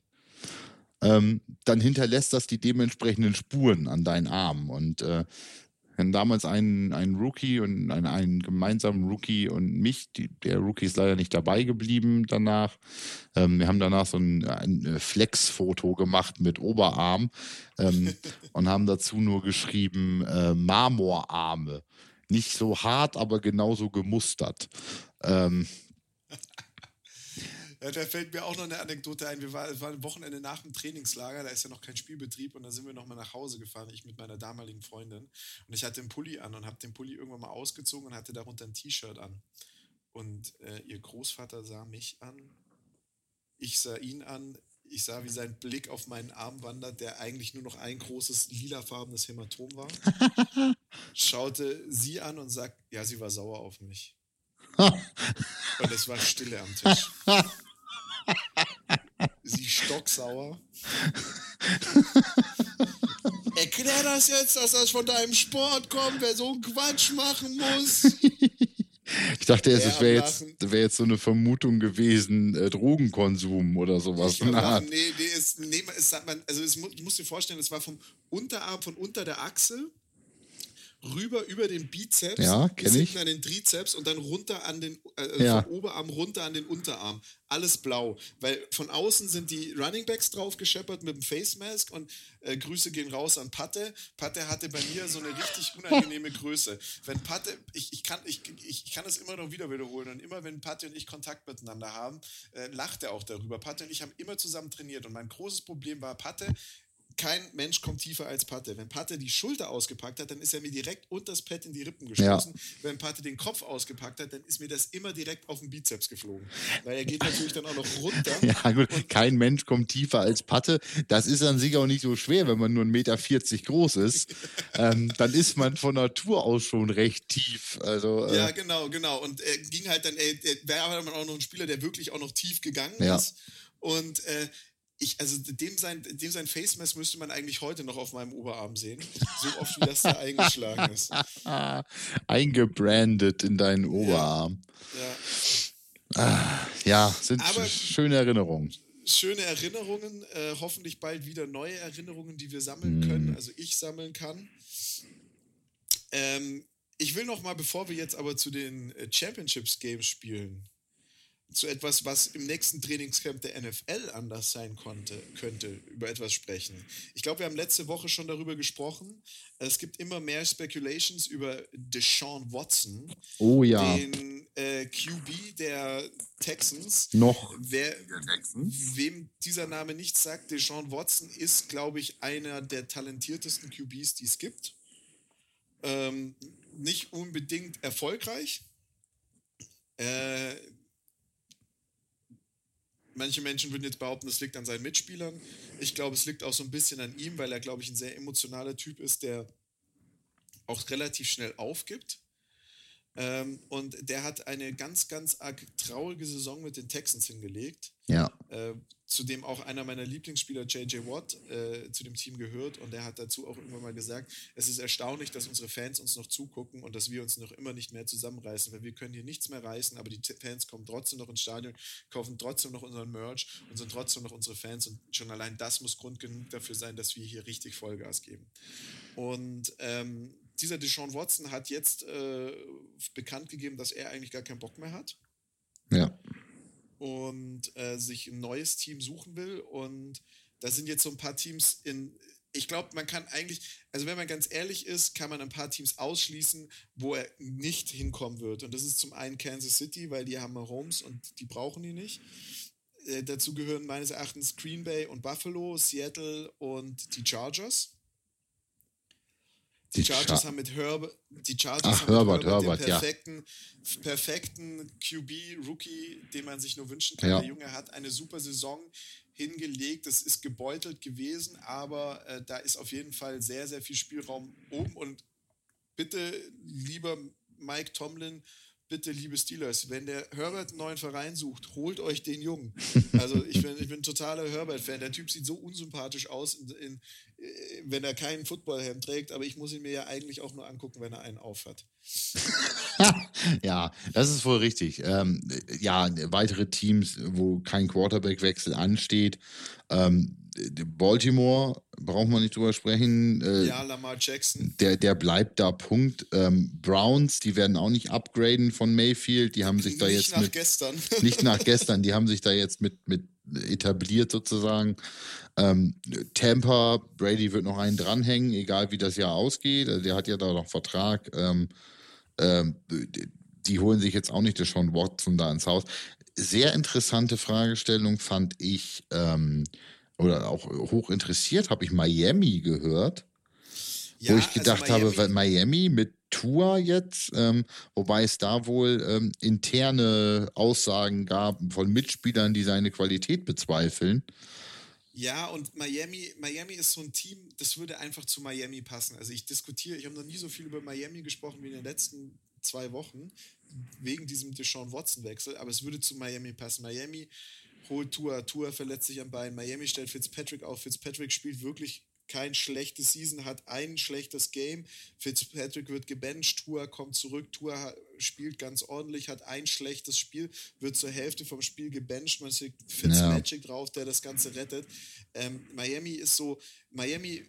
ähm, dann hinterlässt das die dementsprechenden Spuren an deinen Armen. Und äh, wir hatten damals einen, einen Rookie und einen, einen gemeinsamen Rookie und mich. Die, der Rookie ist leider nicht dabei geblieben danach. Ähm, wir haben danach so ein, ein Flex-Foto gemacht mit Oberarm ähm, und haben dazu nur geschrieben äh, Marmorarme. Nicht so hart, aber genauso gemustert. Ähm, da fällt mir auch noch eine Anekdote ein. Wir waren, war ein Wochenende nach dem Trainingslager, da ist ja noch kein Spielbetrieb und da sind wir nochmal nach Hause gefahren, ich mit meiner damaligen Freundin. Und ich hatte einen Pulli an und habe den Pulli irgendwann mal ausgezogen und hatte darunter ein T-Shirt an. Und äh, ihr Großvater sah mich an, ich sah ihn an, ich sah, wie sein Blick auf meinen Arm wandert, der eigentlich nur noch ein großes lilafarbenes Hämatom war. Schaute sie an und sagt, ja, sie war sauer auf mich. und es war Stille am Tisch. Sie stocksauer. Erklär das jetzt, dass das von deinem Sport kommt, wer so einen Quatsch machen muss. Ich dachte erst, es wäre jetzt, wär jetzt so eine Vermutung gewesen, äh, Drogenkonsum oder sowas. Na. Nee, nee, es, nee es, man, also es, du musst dir vorstellen, es war vom Unterarm, von unter der Achsel rüber über den Bizeps, ja, bis ich. an den Trizeps und dann runter an den, äh, ja. vom Oberarm runter an den Unterarm. Alles blau. Weil von außen sind die Running Backs drauf gescheppert mit dem Face Mask und äh, Grüße gehen raus an Patte. Patte hatte bei mir so eine richtig unangenehme Größe. Wenn Patte, ich, ich, kann, ich, ich kann es immer noch wieder wiederholen und immer wenn Patte und ich Kontakt miteinander haben, äh, lacht er auch darüber. Patte und ich haben immer zusammen trainiert und mein großes Problem war, Patte kein Mensch kommt tiefer als Patte. Wenn Patte die Schulter ausgepackt hat, dann ist er mir direkt unter das Pad in die Rippen gestoßen. Ja. Wenn Patte den Kopf ausgepackt hat, dann ist mir das immer direkt auf den Bizeps geflogen. Weil er geht natürlich dann auch noch runter. Ja, gut. Kein Mensch kommt tiefer als Patte. Das ist an sich auch nicht so schwer, wenn man nur 1,40 Meter groß ist. ähm, dann ist man von Natur aus schon recht tief. Also, äh ja, genau, genau. Und er ging halt dann, er, er wäre aber auch noch ein Spieler, der wirklich auch noch tief gegangen ja. ist. Und äh, ich, also dem sein, dem sein Face Mask müsste man eigentlich heute noch auf meinem Oberarm sehen. So oft wie das da eingeschlagen ist. Eingebrandet in deinen Oberarm. Ja, ja. Ah, ja sind Aber schöne Erinnerungen. Schöne Erinnerungen, äh, hoffentlich bald wieder neue Erinnerungen, die wir sammeln mm. können, also ich sammeln kann. Ähm, ich will noch mal, bevor wir jetzt aber zu den äh, Championships Games spielen, zu etwas, was im nächsten Trainingscamp der NFL anders sein konnte, könnte, über etwas sprechen. Ich glaube, wir haben letzte Woche schon darüber gesprochen. Es gibt immer mehr Speculations über Deshaun Watson, oh, ja. den äh, QB der Texans. Noch. Wer, wem dieser Name nichts sagt, Deshaun Watson ist, glaube ich, einer der talentiertesten QBs, die es gibt. Ähm, nicht unbedingt erfolgreich. Äh, Manche Menschen würden jetzt behaupten, es liegt an seinen Mitspielern. Ich glaube, es liegt auch so ein bisschen an ihm, weil er, glaube ich, ein sehr emotionaler Typ ist, der auch relativ schnell aufgibt. Ähm, und der hat eine ganz, ganz arg traurige Saison mit den Texans hingelegt. Ja. Äh, zu dem auch einer meiner Lieblingsspieler, JJ Watt, äh, zu dem Team gehört. Und der hat dazu auch irgendwann mal gesagt, es ist erstaunlich, dass unsere Fans uns noch zugucken und dass wir uns noch immer nicht mehr zusammenreißen, weil wir können hier nichts mehr reißen, aber die Fans kommen trotzdem noch ins Stadion, kaufen trotzdem noch unseren Merch und sind trotzdem noch unsere Fans. Und schon allein das muss Grund genug dafür sein, dass wir hier richtig Vollgas geben. Und ähm, dieser Deshaun Watson hat jetzt äh, bekannt gegeben, dass er eigentlich gar keinen Bock mehr hat. Ja. Und äh, sich ein neues Team suchen will. Und da sind jetzt so ein paar Teams in. Ich glaube, man kann eigentlich, also wenn man ganz ehrlich ist, kann man ein paar Teams ausschließen, wo er nicht hinkommen wird. Und das ist zum einen Kansas City, weil die haben Holmes und die brauchen die nicht. Äh, dazu gehören meines Erachtens Green Bay und Buffalo, Seattle und die Chargers. Die, Chargers Char haben mit Herbert, die Chargers Ach, haben Herbert, mit Herbert, den perfekten, ja. perfekten QB-Rookie, den man sich nur wünschen kann. Ja. Der Junge hat eine super Saison hingelegt. Das ist gebeutelt gewesen, aber äh, da ist auf jeden Fall sehr, sehr viel Spielraum oben. Und bitte, lieber Mike Tomlin, bitte, liebe Steelers, wenn der Herbert einen neuen Verein sucht, holt euch den Jungen. Also ich bin, ich bin totaler Herbert-Fan. Der Typ sieht so unsympathisch aus, in, in, wenn er keinen Footballhelm trägt, aber ich muss ihn mir ja eigentlich auch nur angucken, wenn er einen aufhat. ja, das ist wohl richtig. Ähm, ja, weitere Teams, wo kein Quarterback-Wechsel ansteht. Ähm, Baltimore, braucht man nicht drüber sprechen. Äh, ja, Lamar Jackson. Der, der bleibt da, Punkt. Ähm, Browns, die werden auch nicht upgraden von Mayfield. Die haben sich da jetzt. Nicht nach mit, gestern. Nicht nach gestern. Die haben sich da jetzt mit, mit etabliert sozusagen. Ähm, Tampa, Brady wird noch einen dranhängen, egal wie das Jahr ausgeht. Also der hat ja da noch Vertrag. Ähm, ähm, die holen sich jetzt auch nicht der Sean Watson da ins Haus. Sehr interessante Fragestellung fand ich, ähm, oder auch hoch interessiert, habe ich Miami gehört. Ja, wo ich also gedacht also Miami, habe, Miami mit Tour jetzt, ähm, wobei es da wohl ähm, interne Aussagen gab von Mitspielern, die seine Qualität bezweifeln. Ja, und Miami, Miami ist so ein Team, das würde einfach zu Miami passen. Also ich diskutiere, ich habe noch nie so viel über Miami gesprochen wie in den letzten zwei Wochen, wegen diesem Deshaun Watson-Wechsel, aber es würde zu Miami passen. Miami holt Tour, Tour verletzt sich am Bein, Miami stellt Fitzpatrick auf, Fitzpatrick spielt wirklich kein schlechtes Season, hat ein schlechtes Game. Fitzpatrick wird gebencht, Tour kommt zurück, Tour spielt ganz ordentlich, hat ein schlechtes Spiel, wird zur Hälfte vom Spiel gebencht, man sieht Fitzmagic ja. drauf, der das Ganze rettet. Ähm, Miami ist so, Miami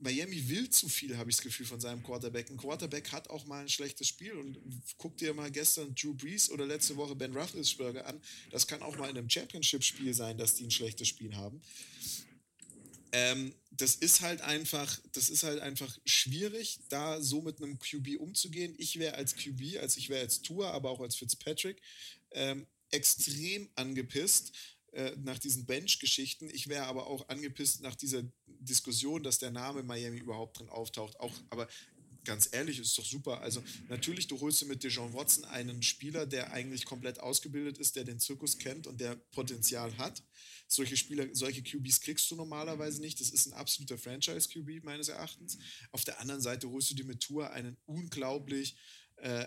Miami will zu viel, habe ich das Gefühl, von seinem Quarterback. Ein Quarterback hat auch mal ein schlechtes Spiel und guck dir mal gestern Drew Brees oder letzte Woche Ben Roethlisberger an. Das kann auch mal in einem Championship-Spiel sein, dass die ein schlechtes Spiel haben. Ähm, das ist halt einfach, das ist halt einfach schwierig, da so mit einem QB umzugehen. Ich wäre als QB, als ich wäre als Tour, aber auch als Fitzpatrick, ähm, extrem angepisst äh, nach diesen Bench-Geschichten. Ich wäre aber auch angepisst nach dieser Diskussion, dass der Name Miami überhaupt drin auftaucht. Auch, aber ganz ehrlich, ist doch super. Also natürlich, du holst du mit Dejon Watson einen Spieler, der eigentlich komplett ausgebildet ist, der den Zirkus kennt und der Potenzial hat. Solche Spieler, solche QBs kriegst du normalerweise nicht. Das ist ein absoluter Franchise-QB meines Erachtens. Auf der anderen Seite holst du dir mit Tour einen unglaublich äh,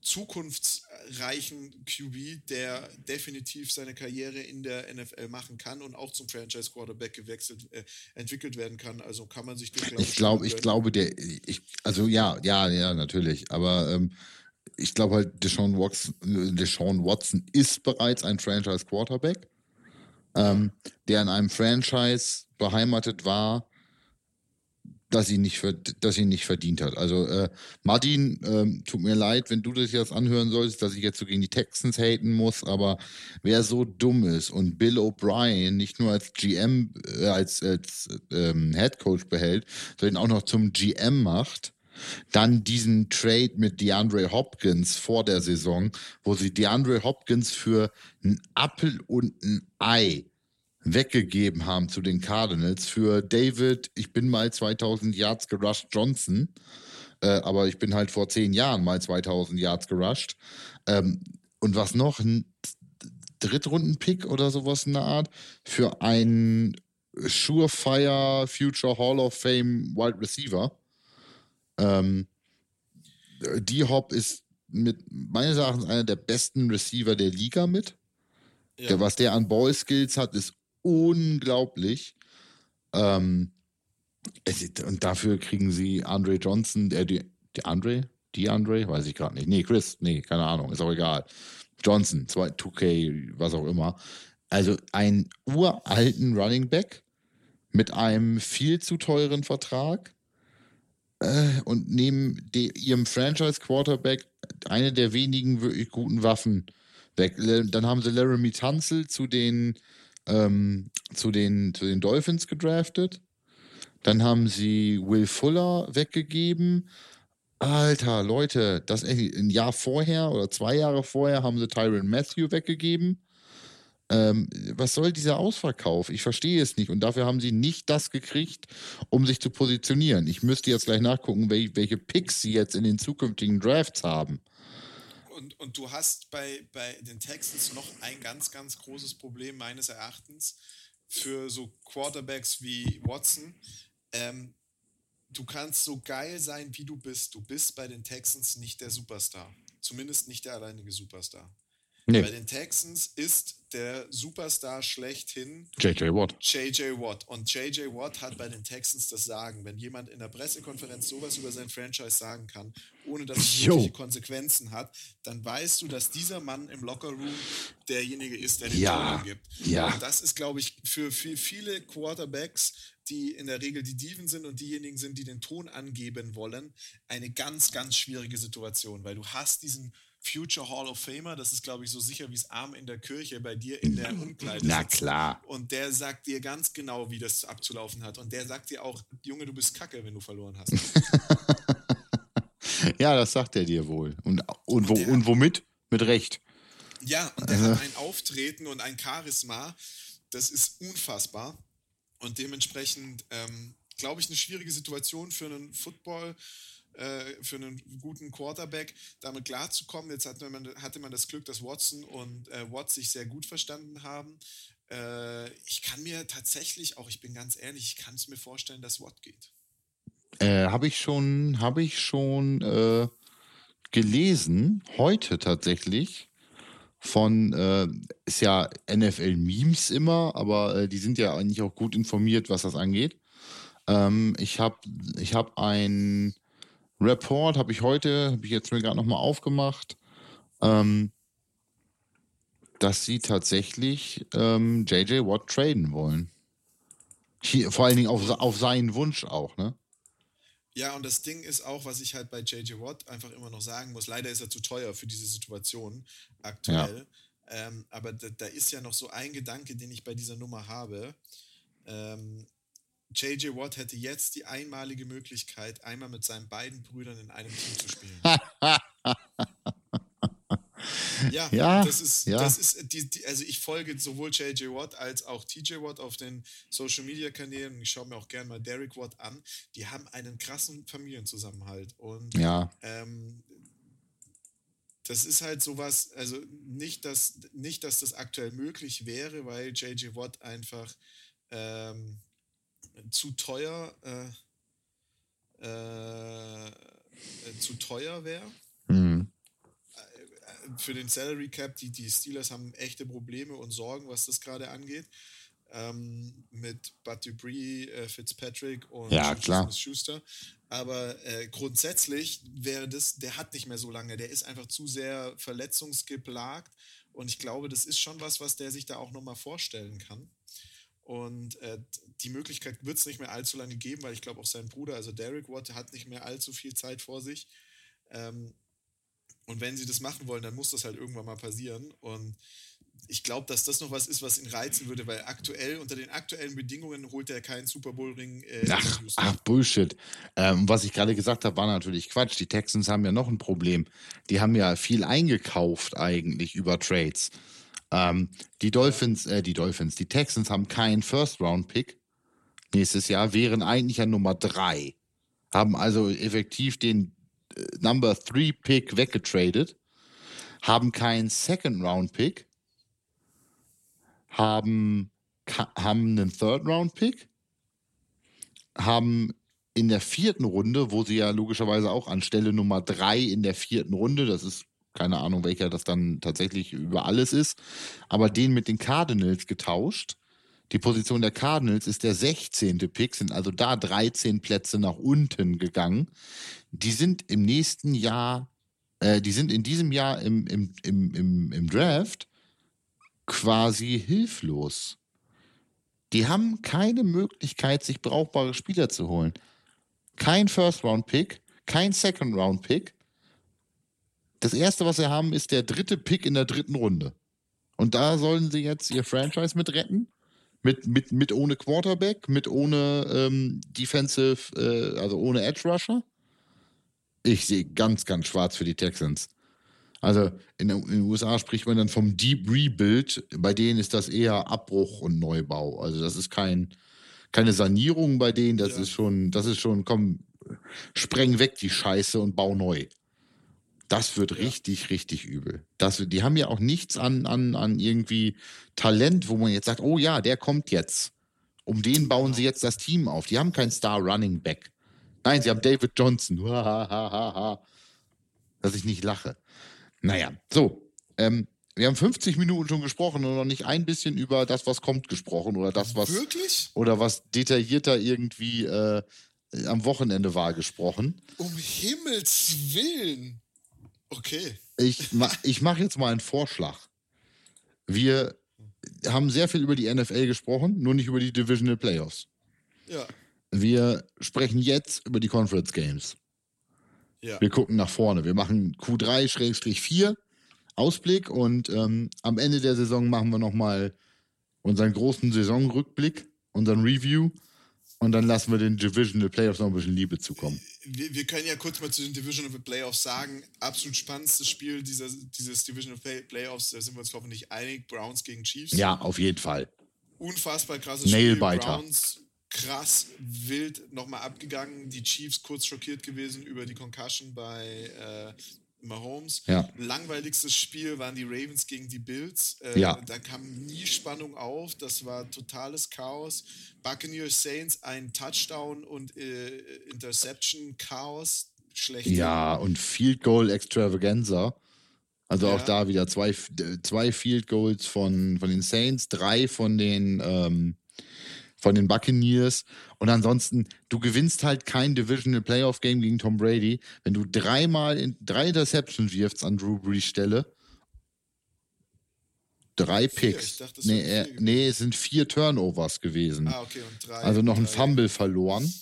zukunftsreichen QB, der definitiv seine Karriere in der NFL machen kann und auch zum Franchise Quarterback gewechselt äh, entwickelt werden kann. Also kann man sich den glaub ich glaube, ich glaube der ich also ja, ja, ja, natürlich, aber ähm, ich glaube halt, Deshaun Watson, Deshaun Watson ist bereits ein Franchise-Quarterback, ähm, der in einem Franchise beheimatet war, das ihn nicht, das ihn nicht verdient hat. Also äh, Martin, ähm, tut mir leid, wenn du das jetzt anhören solltest, dass ich jetzt so gegen die Texans haten muss, aber wer so dumm ist und Bill O'Brien nicht nur als GM, äh, als, als ähm, Head Coach behält, sondern auch noch zum GM macht, dann diesen Trade mit DeAndre Hopkins vor der Saison, wo sie DeAndre Hopkins für einen Appel und ein Ei weggegeben haben zu den Cardinals für David, ich bin mal 2000 Yards gerusht Johnson, äh, aber ich bin halt vor zehn Jahren mal 2000 Yards gerusht. Ähm, und was noch? Ein Drittrunden-Pick oder sowas in der Art für einen Surefire Future Hall of Fame Wide Receiver. Ähm, D-Hop ist mit meines Erachtens einer der besten Receiver der Liga mit. Ja. Der, was der an Ball-Skills hat, ist unglaublich. Ähm, und dafür kriegen sie Andre Johnson, der, die, die Andre? Die Andre? Weiß ich gerade nicht. Nee, Chris, nee, keine Ahnung, ist auch egal. Johnson, 2K, was auch immer. Also einen uralten Running Back mit einem viel zu teuren Vertrag äh, und neben de, ihrem Franchise-Quarterback eine der wenigen wirklich guten Waffen weg. Dann haben sie Laramie Tunzel zu den, ähm, zu den, zu den Dolphins gedraftet. Dann haben sie Will Fuller weggegeben. Alter, Leute, das ein Jahr vorher oder zwei Jahre vorher haben sie Tyron Matthew weggegeben. Ähm, was soll dieser Ausverkauf? Ich verstehe es nicht. Und dafür haben sie nicht das gekriegt, um sich zu positionieren. Ich müsste jetzt gleich nachgucken, wel welche Picks sie jetzt in den zukünftigen Drafts haben. Und, und du hast bei, bei den Texans noch ein ganz, ganz großes Problem meines Erachtens für so Quarterbacks wie Watson. Ähm, du kannst so geil sein, wie du bist. Du bist bei den Texans nicht der Superstar. Zumindest nicht der alleinige Superstar. Nee. Bei den Texans ist der Superstar schlechthin JJ Watt. JJ Watt. Und JJ Watt hat bei den Texans das Sagen. Wenn jemand in der Pressekonferenz sowas über sein Franchise sagen kann, ohne dass es wirkliche Konsequenzen hat, dann weißt du, dass dieser Mann im Lockerroom derjenige ist, der den ja. Ton gibt. Ja. Und das ist, glaube ich, für, für viele Quarterbacks, die in der Regel die Dieven sind und diejenigen sind, die den Ton angeben wollen, eine ganz, ganz schwierige Situation, weil du hast diesen Future Hall of Famer, das ist, glaube ich, so sicher wie es Arm in der Kirche bei dir in der Umkleide. Na klar. Und der sagt dir ganz genau, wie das abzulaufen hat. Und der sagt dir auch, Junge, du bist kacke, wenn du verloren hast. ja, das sagt er dir wohl. Und, und, wo, der, und womit? Mit Recht. Ja, und der also. hat ein Auftreten und ein Charisma, das ist unfassbar. Und dementsprechend, ähm, glaube ich, eine schwierige Situation für einen Football- äh, für einen guten Quarterback damit klarzukommen. Jetzt hatte man, hatte man das Glück, dass Watson und äh, Watt sich sehr gut verstanden haben. Äh, ich kann mir tatsächlich, auch ich bin ganz ehrlich, ich kann es mir vorstellen, dass Watt geht. Äh, habe ich schon, habe ich schon äh, gelesen, heute tatsächlich von, äh, ist ja NFL-Memes immer, aber äh, die sind ja eigentlich auch gut informiert, was das angeht. Ähm, ich habe ich hab ein Report habe ich heute, habe ich jetzt mir gerade nochmal aufgemacht, ähm, dass sie tatsächlich ähm, JJ Watt traden wollen. Hier, vor allen Dingen auf, auf seinen Wunsch auch, ne? Ja, und das Ding ist auch, was ich halt bei JJ Watt einfach immer noch sagen muss, leider ist er zu teuer für diese Situation aktuell. Ja. Ähm, aber da, da, ist ja noch so ein Gedanke, den ich bei dieser Nummer habe. Ähm, JJ Watt hätte jetzt die einmalige Möglichkeit, einmal mit seinen beiden Brüdern in einem Team zu spielen. ja, ja, das ist, ja. das ist die, die, also ich folge sowohl JJ Watt als auch TJ Watt auf den Social Media Kanälen. Ich schaue mir auch gerne mal Derek Watt an. Die haben einen krassen Familienzusammenhalt. Und ja. ähm, das ist halt sowas, also nicht, dass, nicht, dass das aktuell möglich wäre, weil JJ Watt einfach ähm, zu teuer, äh, äh, zu teuer wäre. Mhm. Äh, für den Salary Cap, die, die Steelers haben echte Probleme und Sorgen, was das gerade angeht. Ähm, mit Bud Dupree, äh, Fitzpatrick und ja. Schuster. Aber äh, grundsätzlich wäre das, der hat nicht mehr so lange, der ist einfach zu sehr verletzungsgeplagt und ich glaube, das ist schon was, was der sich da auch nochmal vorstellen kann. Und äh, die Möglichkeit wird es nicht mehr allzu lange geben, weil ich glaube auch sein Bruder, also Derek Watt, hat nicht mehr allzu viel Zeit vor sich. Ähm, und wenn sie das machen wollen, dann muss das halt irgendwann mal passieren. Und ich glaube, dass das noch was ist, was ihn reizen würde, weil aktuell, unter den aktuellen Bedingungen holt er keinen Super Bowl-Ring. Äh, ach, ach, Bullshit. Ähm, was ich gerade gesagt habe, war natürlich Quatsch. Die Texans haben ja noch ein Problem. Die haben ja viel eingekauft eigentlich über Trades. Ähm, die Dolphins, äh, die Dolphins, die Texans haben keinen First-Round-Pick nächstes Jahr, wären eigentlich ja Nummer drei. Haben also effektiv den äh, Number 3 Pick weggetradet, haben keinen Second-Round-Pick, haben, haben einen Third-Round-Pick, haben in der vierten Runde, wo sie ja logischerweise auch an Stelle Nummer drei in der vierten Runde, das ist keine Ahnung, welcher das dann tatsächlich über alles ist, aber den mit den Cardinals getauscht. Die Position der Cardinals ist der 16. Pick, sind also da 13 Plätze nach unten gegangen. Die sind im nächsten Jahr, äh, die sind in diesem Jahr im, im, im, im, im Draft quasi hilflos. Die haben keine Möglichkeit, sich brauchbare Spieler zu holen. Kein First-Round-Pick, kein Second-Round-Pick das erste, was sie haben, ist der dritte Pick in der dritten Runde. Und da sollen sie jetzt ihr Franchise mit retten. Mit, mit, mit ohne Quarterback, mit ohne ähm, Defensive, äh, also ohne Edge Rusher. Ich sehe ganz, ganz schwarz für die Texans. Also in, in, den USA spricht man dann vom Deep Rebuild. Bei denen ist das eher Abbruch und Neubau. Also das ist kein, keine Sanierung bei denen. Das ja. ist schon, das ist schon, komm, spreng weg die Scheiße und bau neu. Das wird ja. richtig, richtig übel. Das, die haben ja auch nichts an, an, an irgendwie Talent, wo man jetzt sagt, oh ja, der kommt jetzt. Um den bauen sie genau. jetzt das Team auf. Die haben keinen Star Running Back. Nein, sie haben David Johnson. Dass ich nicht lache. Naja, so. Ähm, wir haben 50 Minuten schon gesprochen und noch nicht ein bisschen über das, was kommt, gesprochen oder das, was. Wirklich? Oder was detaillierter irgendwie äh, am Wochenende war, gesprochen. Um Himmels Willen. Okay. Ich, ma, ich mache jetzt mal einen Vorschlag. Wir haben sehr viel über die NFL gesprochen, nur nicht über die Divisional Playoffs. Ja. Wir sprechen jetzt über die Conference Games. Ja. Wir gucken nach vorne. Wir machen Q3-4 Ausblick und ähm, am Ende der Saison machen wir nochmal unseren großen Saisonrückblick, unseren Review und dann lassen wir den Divisional Playoffs noch ein bisschen Liebe zukommen. Wir, wir können ja kurz mal zu den Divisional Playoffs sagen. Absolut spannendstes Spiel dieser, dieses Divisional Play Playoffs, da sind wir uns hoffentlich einig. Browns gegen Chiefs. Ja, auf jeden Fall. Unfassbar krasses Nailbiter. Spiel. Browns krass wild nochmal abgegangen. Die Chiefs kurz schockiert gewesen über die Concussion bei äh, Mahomes. Ja. Langweiligstes Spiel waren die Ravens gegen die Bills. Äh, ja. Da kam nie Spannung auf. Das war totales Chaos. Buccaneers Saints ein Touchdown und äh, Interception Chaos. Schlecht. Ja, und Field Goal Extravaganza. Also ja. auch da wieder zwei, zwei Field Goals von, von den Saints, drei von den ähm, von den Buccaneers. Und ansonsten, du gewinnst halt kein Divisional Playoff Game gegen Tom Brady, wenn du dreimal in drei Interceptions wirfst an Drew Brees Stelle. Drei Picks. Dachte, nee, äh, nee, es sind vier Turnovers gewesen. Ah, okay, und drei. Also noch ein Fumble verloren.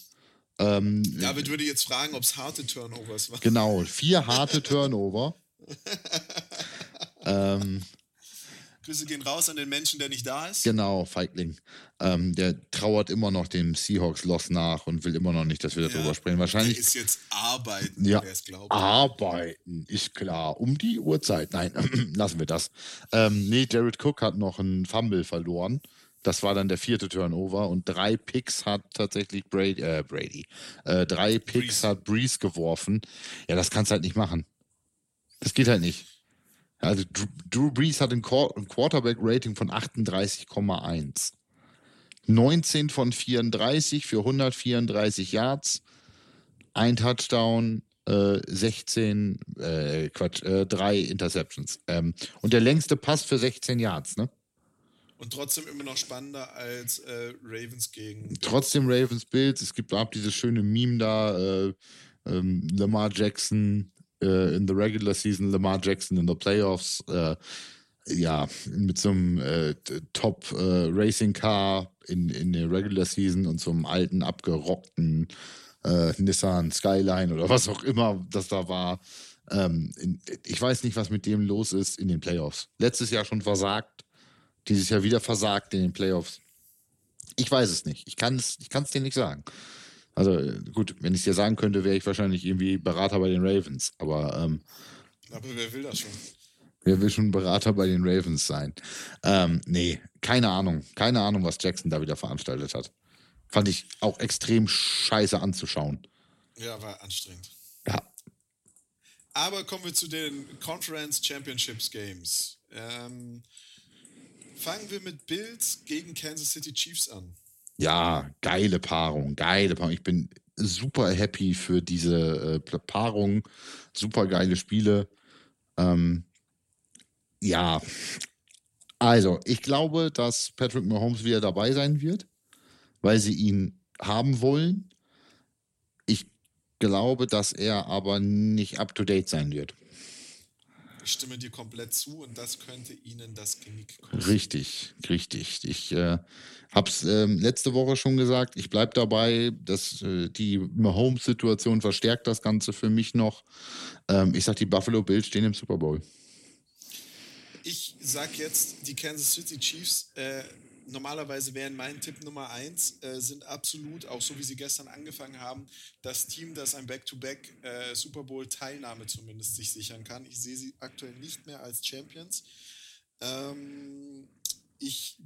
Ähm, David würde jetzt fragen, ob es harte Turnovers waren. Genau, vier harte Turnover. ähm, Grüße gehen raus an den Menschen, der nicht da ist. Genau, Feigling. Ähm, der trauert immer noch dem Seahawks-Loss nach und will immer noch nicht, dass wir darüber sprechen. Wahrscheinlich. Der ist jetzt arbeiten, ja, wer es glaubt. Arbeiten, ist klar. Um die Uhrzeit. Nein, lassen wir das. Ähm, nee, Jared Cook hat noch einen Fumble verloren. Das war dann der vierte Turnover und drei Picks hat tatsächlich Brady, äh, Brady äh, drei Picks Breeze. hat Breeze geworfen. Ja, das kannst du halt nicht machen. Das geht halt nicht. Also Drew Brees hat ein Quarterback-Rating von 38,1. 19 von 34 für 134 Yards, ein Touchdown, äh, 16, äh, Quatsch, äh, drei Interceptions. Ähm, und der längste Pass für 16 Yards, ne? Und trotzdem immer noch spannender als äh, Ravens gegen. Trotzdem Ravens Bills. Es gibt ab dieses schöne Meme da, äh, ähm, Lamar Jackson äh, in the regular season, Lamar Jackson in the playoffs, äh, ja, mit so einem äh, Top äh, Racing Car in, in der Regular Season und so einem alten, abgerockten äh, Nissan Skyline oder was auch immer das da war. Ähm, in, ich weiß nicht, was mit dem los ist in den Playoffs. Letztes Jahr schon versagt, dieses Jahr wieder versagt in den Playoffs. Ich weiß es nicht. Ich kann es ich dir nicht sagen. Also gut, wenn ich es dir sagen könnte, wäre ich wahrscheinlich irgendwie Berater bei den Ravens. Aber, ähm, aber wer will das schon? Wer will schon Berater bei den Ravens sein? Ähm, nee, keine Ahnung. Keine Ahnung, was Jackson da wieder veranstaltet hat. Fand ich auch extrem scheiße anzuschauen. Ja, war anstrengend. Ja. Aber kommen wir zu den Conference Championships Games. Ähm, fangen wir mit Bills gegen Kansas City Chiefs an. Ja, geile Paarung, geile Paarung. Ich bin super happy für diese äh, Paarung. Super geile Spiele. Ähm, ja, also ich glaube, dass Patrick Mahomes wieder dabei sein wird, weil sie ihn haben wollen. Ich glaube, dass er aber nicht up-to-date sein wird. Ich stimme dir komplett zu und das könnte ihnen das Genick kosten. Richtig, richtig. Ich äh, habe es äh, letzte Woche schon gesagt, ich bleibe dabei, dass äh, die Mahomes-Situation verstärkt das Ganze für mich noch. Ähm, ich sage, die Buffalo Bills stehen im Super Bowl. Ich sage jetzt, die Kansas City Chiefs äh, normalerweise wären mein Tipp Nummer eins, äh, sind absolut, auch so wie sie gestern angefangen haben, das Team, das ein Back-to-Back äh, Super Bowl-Teilnahme zumindest sich sichern kann. Ich sehe sie aktuell nicht mehr als Champions. Ähm, ich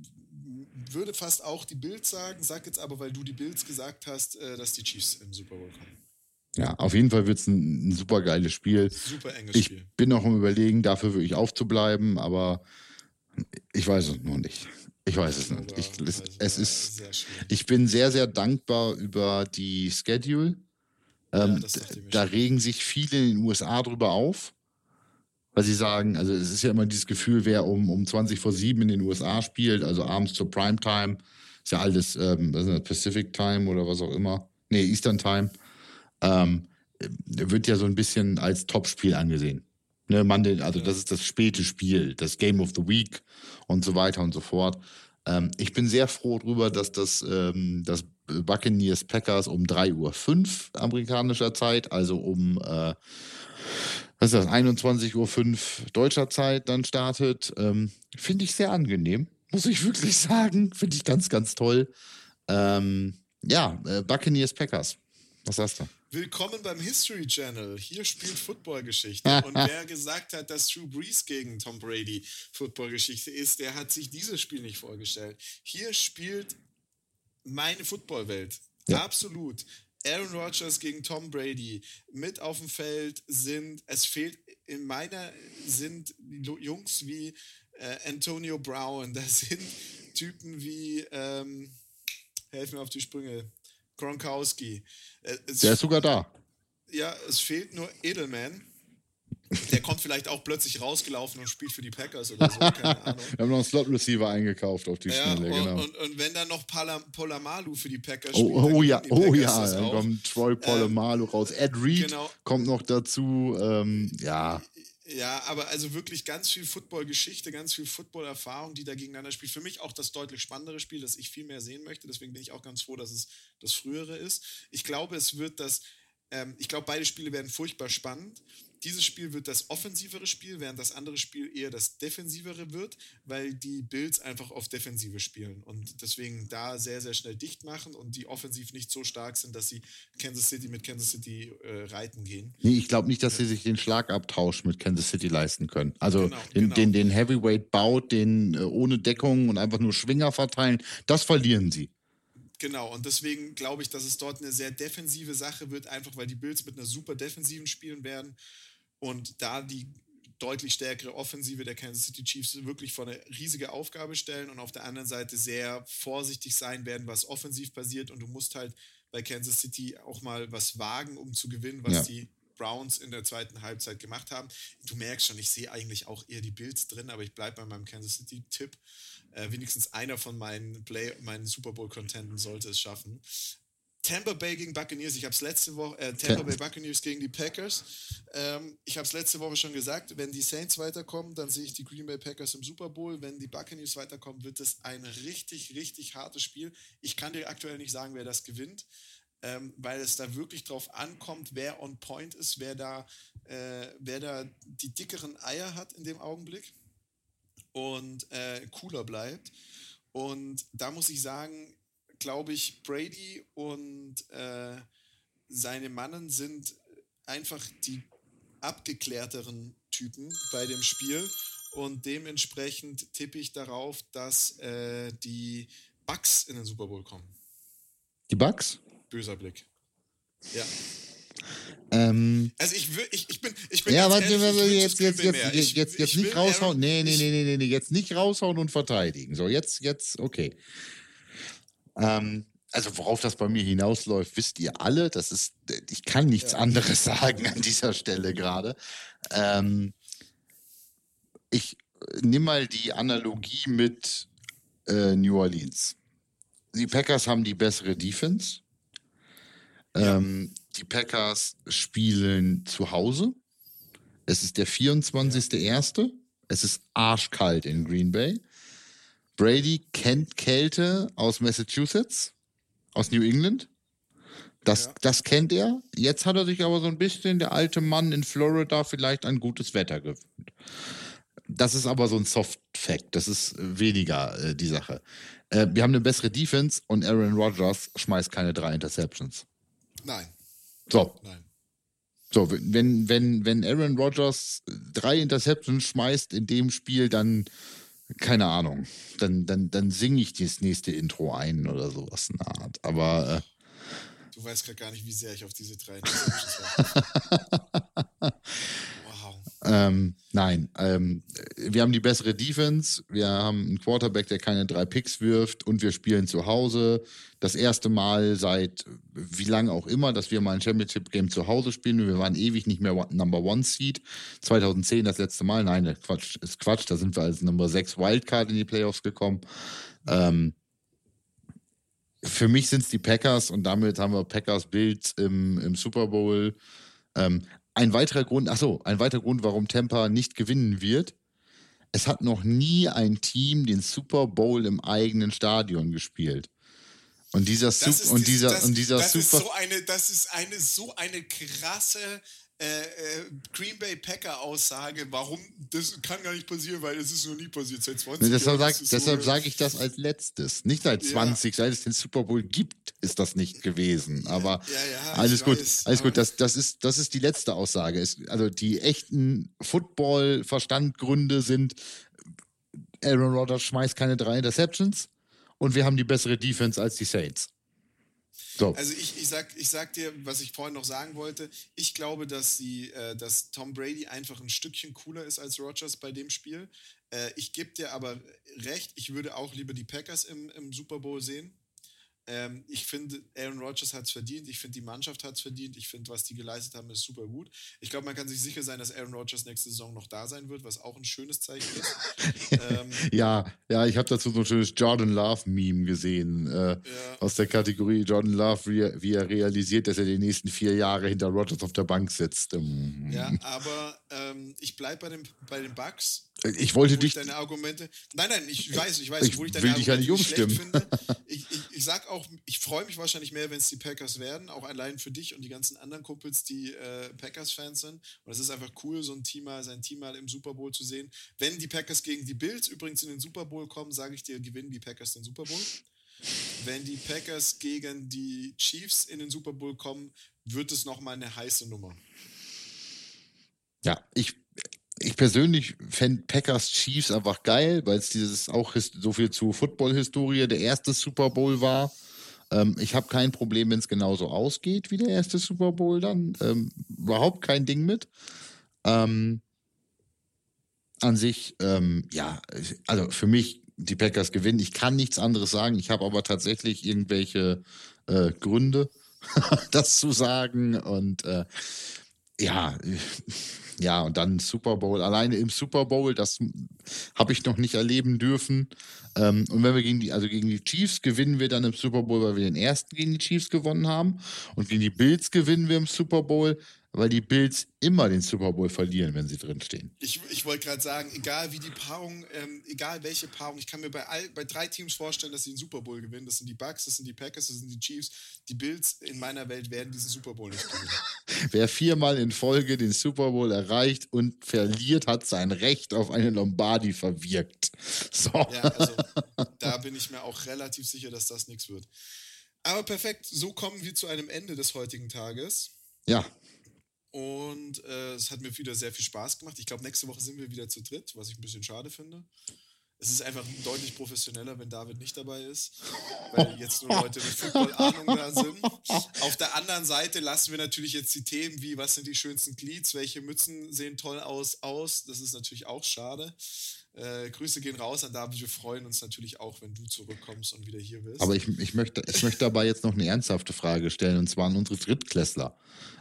würde fast auch die Bills sagen, sag jetzt aber, weil du die Bills gesagt hast, äh, dass die Chiefs im Super Bowl kommen. Ja, auf jeden Fall wird es ein, ein, super geiles Spiel. Super enges ich Spiel. Ich bin noch am Überlegen, dafür wirklich aufzubleiben, aber ich weiß es noch nicht. Ich weiß es nicht. Ich, es, es ist, ich bin sehr, sehr dankbar über die Schedule. Ähm, ja, da regen sich viele in den USA drüber auf, weil sie sagen, also es ist ja immer dieses Gefühl, wer um, um 20 vor 7 in den USA spielt, also abends zur Primetime, ist ja alles ähm, was ist das, Pacific Time oder was auch immer. Nee, Eastern Time. Ähm, wird ja so ein bisschen als Topspiel angesehen. Ne, Monday, also das ist das späte Spiel, das Game of the Week und so weiter und so fort. Ähm, ich bin sehr froh darüber, dass das, ähm, das Buccaneers Packers um 3.05 Uhr amerikanischer Zeit, also um äh, was ist das, 21.05 Uhr deutscher Zeit dann startet. Ähm, Finde ich sehr angenehm, muss ich wirklich sagen. Finde ich ganz, ganz toll. Ähm, ja, äh, Buccaneers Packers. Was sagst du? Willkommen beim History Channel. Hier spielt Footballgeschichte. Und wer gesagt hat, dass Drew Brees gegen Tom Brady Footballgeschichte ist, der hat sich dieses Spiel nicht vorgestellt. Hier spielt meine Footballwelt. Ja. Absolut. Aaron Rodgers gegen Tom Brady mit auf dem Feld sind, es fehlt in meiner sind Jungs wie äh, Antonio Brown, da sind Typen wie, ähm, helf mir auf die Sprünge, Gronkowski. Äh, Der ist sogar da. Ja, es fehlt nur Edelman. Der kommt vielleicht auch plötzlich rausgelaufen und spielt für die Packers oder so, keine Ahnung. Wir haben noch einen Slot-Receiver eingekauft auf die ja, Schnelle, und, genau. Und, und, wenn dann noch Polamalu für die Packers oh, spielt. Oh, oh ja, oh ja, dann kommt Troy Polamalu ähm, raus. Ed Reed genau. kommt noch dazu, ähm, ja. Ja, aber also wirklich ganz viel Football-Geschichte, ganz viel Football-Erfahrung, die da gegeneinander spielt. Für mich auch das deutlich spannendere Spiel, das ich viel mehr sehen möchte. Deswegen bin ich auch ganz froh, dass es das frühere ist. Ich glaube, es wird das, ähm, ich glaube, beide Spiele werden furchtbar spannend dieses Spiel wird das offensivere Spiel, während das andere Spiel eher das defensivere wird, weil die Bills einfach auf Defensive spielen und deswegen da sehr, sehr schnell dicht machen und die offensiv nicht so stark sind, dass sie Kansas City mit Kansas City äh, reiten gehen. Nee, ich glaube nicht, dass sie sich den Schlagabtausch mit Kansas City leisten können. Also genau, den, genau. den, den Heavyweight baut, den äh, ohne Deckung und einfach nur Schwinger verteilen, das verlieren sie. Genau, und deswegen glaube ich, dass es dort eine sehr defensive Sache wird, einfach weil die Bills mit einer super defensiven spielen werden und da die deutlich stärkere Offensive der Kansas City Chiefs wirklich vor eine riesige Aufgabe stellen und auf der anderen Seite sehr vorsichtig sein werden, was offensiv passiert. Und du musst halt bei Kansas City auch mal was wagen, um zu gewinnen, was ja. die Browns in der zweiten Halbzeit gemacht haben. Du merkst schon, ich sehe eigentlich auch eher die Bills drin, aber ich bleibe bei meinem Kansas City-Tipp. Äh, wenigstens einer von meinen, Play meinen Super Bowl-Contenten sollte es schaffen. Tampa Bay gegen Buccaneers. Ich habe es letzte Woche, äh, Tampa Bay Buccaneers gegen die Packers. Ähm, ich habe es letzte Woche schon gesagt, wenn die Saints weiterkommen, dann sehe ich die Green Bay Packers im Super Bowl. Wenn die Buccaneers weiterkommen, wird es ein richtig, richtig hartes Spiel. Ich kann dir aktuell nicht sagen, wer das gewinnt, ähm, weil es da wirklich drauf ankommt, wer on point ist, wer da, äh, wer da die dickeren Eier hat in dem Augenblick und äh, cooler bleibt. Und da muss ich sagen, glaube ich, Brady und äh, seine Mannen sind einfach die abgeklärteren Typen bei dem Spiel. Und dementsprechend tippe ich darauf, dass äh, die Bucks in den Super Bowl kommen. Die Bucks? Böser Blick. Ja. Ähm, also ich, ich, ich bin ich bin Ja, warte, jetzt, jetzt, jetzt, jetzt, jetzt, jetzt nicht raushauen. Nee, nee, nee, nee, nee, jetzt nicht raushauen und verteidigen. So, jetzt, jetzt, okay. Ähm, also worauf das bei mir hinausläuft, wisst ihr alle. Das ist, ich kann nichts ja. anderes sagen an dieser Stelle gerade. Ähm, ich nehme mal die Analogie mit äh, New Orleans. Die Packers haben die bessere Defense. Ja. Ähm, die Packers spielen zu Hause. Es ist der 24.01. Ja. Es ist arschkalt in Green Bay. Brady kennt Kälte aus Massachusetts, aus New England. Das, ja. das kennt er. Jetzt hat er sich aber so ein bisschen, der alte Mann in Florida, vielleicht ein gutes Wetter gewöhnt. das ist aber so ein Soft-Fact. Das ist weniger äh, die Sache. Äh, wir haben eine bessere Defense und Aaron Rodgers schmeißt keine drei Interceptions. Nein. So. Nein. So, wenn, wenn, wenn Aaron Rodgers drei Interceptions schmeißt in dem Spiel, dann, keine Ahnung, dann, dann, dann singe ich das nächste Intro ein oder sowas in der Art. Aber. Äh, du weißt gerade gar nicht, wie sehr ich auf diese drei habe. Ähm, nein, ähm, wir haben die bessere Defense, wir haben einen Quarterback, der keine drei Picks wirft und wir spielen zu Hause. Das erste Mal seit wie lange auch immer, dass wir mal ein Championship-Game zu Hause spielen. Wir waren ewig nicht mehr Number One Seed. 2010 das letzte Mal. Nein, Quatsch, ist Quatsch. Da sind wir als Nummer 6 Wildcard in die Playoffs gekommen. Ähm, für mich sind es die Packers und damit haben wir Packers Bild im, im Super Bowl. Ähm, ein weiterer Grund, achso, ein weiterer Grund, warum Tampa nicht gewinnen wird. Es hat noch nie ein Team den Super Bowl im eigenen Stadion gespielt. Und dieser, Su und dieser, das, und dieser das Super. Ist so eine, das ist eine so eine krasse äh, äh, Green Bay Packer Aussage, warum das kann gar nicht passieren, weil es ist noch nie passiert seit 20 nee, deshalb Jahren. Sag, deshalb sage ich das als letztes. Nicht seit 20, ja. seit es den Super Bowl gibt, ist das nicht gewesen. Aber ja, ja, alles gut, weiß, alles gut. Das, das, ist, das ist die letzte Aussage. Es, also die echten Football-Verstandgründe sind, Aaron Rodgers schmeißt keine drei Interceptions und wir haben die bessere Defense als die Saints. So. Also ich, ich, sag, ich sag dir, was ich vorhin noch sagen wollte. Ich glaube, dass, sie, äh, dass Tom Brady einfach ein Stückchen cooler ist als Rogers bei dem Spiel. Äh, ich gebe dir aber recht, ich würde auch lieber die Packers im, im Super Bowl sehen. Ähm, ich finde, Aaron Rodgers hat es verdient. Ich finde, die Mannschaft hat es verdient. Ich finde, was die geleistet haben, ist super gut. Ich glaube, man kann sich sicher sein, dass Aaron Rodgers nächste Saison noch da sein wird, was auch ein schönes Zeichen ist. ähm, ja, ja, ich habe dazu so ein schönes Jordan Love-Meme gesehen äh, ja. aus der Kategorie Jordan Love, wie er, wie er, realisiert, dass er die nächsten vier Jahre hinter Rodgers auf der Bank sitzt. Ja, aber ähm, ich bleibe bei, bei den Bucks. Ich wollte dich. Ich deine Argumente. Nein, nein, ich weiß, ich weiß, ich wo ich deine will Argumente dich ja nicht umstimmen. finde. Ich, ich, ich sag auch, ich freue mich wahrscheinlich mehr, wenn es die Packers werden, auch allein für dich und die ganzen anderen Kumpels, die äh, Packers-Fans sind. Und es ist einfach cool, so ein Team mal, sein Team mal im Super Bowl zu sehen. Wenn die Packers gegen die Bills übrigens in den Super Bowl kommen, sage ich dir, gewinnen die Packers den Super Bowl. Wenn die Packers gegen die Chiefs in den Super Bowl kommen, wird es nochmal eine heiße Nummer. Ja, ich ich persönlich fände Packers Chiefs einfach geil, weil es dieses auch so viel zu Football-Historie der erste Super Bowl war. Ähm, ich habe kein Problem, wenn es genauso ausgeht wie der erste Super Bowl dann. Ähm, überhaupt kein Ding mit. Ähm, an sich, ähm, ja, also für mich, die Packers gewinnen. Ich kann nichts anderes sagen. Ich habe aber tatsächlich irgendwelche äh, Gründe, das zu sagen. Und äh, ja, ja, und dann Super Bowl. Alleine im Super Bowl, das habe ich noch nicht erleben dürfen. Ähm, und wenn wir gegen die, also gegen die Chiefs gewinnen wir dann im Super Bowl, weil wir den ersten gegen die Chiefs gewonnen haben. Und gegen die Bills gewinnen wir im Super Bowl, weil die Bills immer den Super Bowl verlieren, wenn sie drinstehen. Ich, ich wollte gerade sagen, egal wie die Paarung, ähm, egal welche Paarung, ich kann mir bei, all, bei drei Teams vorstellen, dass sie den Super Bowl gewinnen. Das sind die Bucks, das sind die Packers, das sind die Chiefs. Die Bills in meiner Welt werden diesen Super Bowl nicht gewinnen. Wer viermal in Folge den Super Bowl erreicht und verliert, hat sein Recht auf eine Lombardi verwirkt. So. Ja, also da bin ich mir auch relativ sicher, dass das nichts wird. Aber perfekt, so kommen wir zu einem Ende des heutigen Tages. Ja, und äh, es hat mir wieder sehr viel Spaß gemacht. Ich glaube, nächste Woche sind wir wieder zu dritt, was ich ein bisschen schade finde. Es ist einfach deutlich professioneller, wenn David nicht dabei ist, weil jetzt nur Leute mit Football-Ahnung da sind. Auf der anderen Seite lassen wir natürlich jetzt die Themen wie, was sind die schönsten Glieds, welche Mützen sehen toll aus, aus. Das ist natürlich auch schade. Äh, Grüße gehen raus an David. Wir freuen uns natürlich auch, wenn du zurückkommst und wieder hier bist. Aber ich, ich, möchte, ich möchte dabei jetzt noch eine ernsthafte Frage stellen, und zwar an unsere Drittklässler.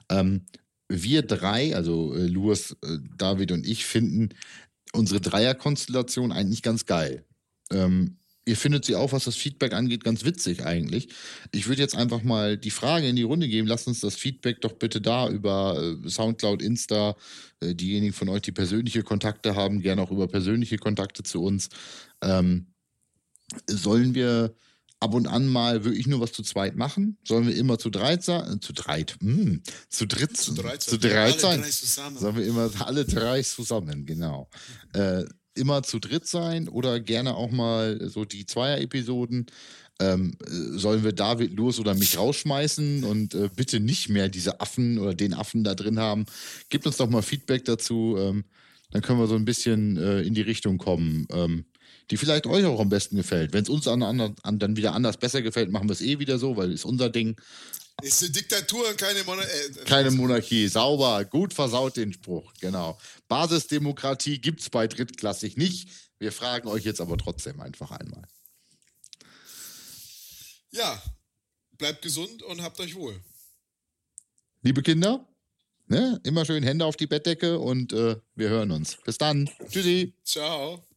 Ähm, wir drei, also äh, Louis, äh, David und ich, finden unsere Dreierkonstellation eigentlich ganz geil. Ähm, ihr findet sie auch, was das Feedback angeht, ganz witzig eigentlich. Ich würde jetzt einfach mal die Frage in die Runde geben. Lasst uns das Feedback doch bitte da über äh, Soundcloud, Insta, äh, diejenigen von euch, die persönliche Kontakte haben, gerne auch über persönliche Kontakte zu uns. Ähm, sollen wir ab und an mal wirklich nur was zu zweit machen? Sollen wir immer zu dreit sein? Äh, zu dreit, mh, hm, zu dritt, zu, drei, zu dreit sein? Sollen wir immer alle drei zusammen, genau. Äh, immer zu dritt sein oder gerne auch mal so die Zweier-Episoden. Ähm, sollen wir David los oder mich rausschmeißen und äh, bitte nicht mehr diese Affen oder den Affen da drin haben? Gebt uns doch mal Feedback dazu. Ähm, dann können wir so ein bisschen äh, in die Richtung kommen, ähm, die vielleicht euch auch am besten gefällt. Wenn es uns an, an, an, dann wieder anders besser gefällt, machen wir es eh wieder so, weil es unser Ding. Ist eine Diktatur und keine Monarchie. Äh, keine Monarchie. Sauber, gut versaut den Spruch. Genau. Basisdemokratie gibt es bei drittklassig nicht. Wir fragen euch jetzt aber trotzdem einfach einmal. Ja, bleibt gesund und habt euch wohl. Liebe Kinder, ne, immer schön Hände auf die Bettdecke und äh, wir hören uns. Bis dann. Tschüssi. Ciao.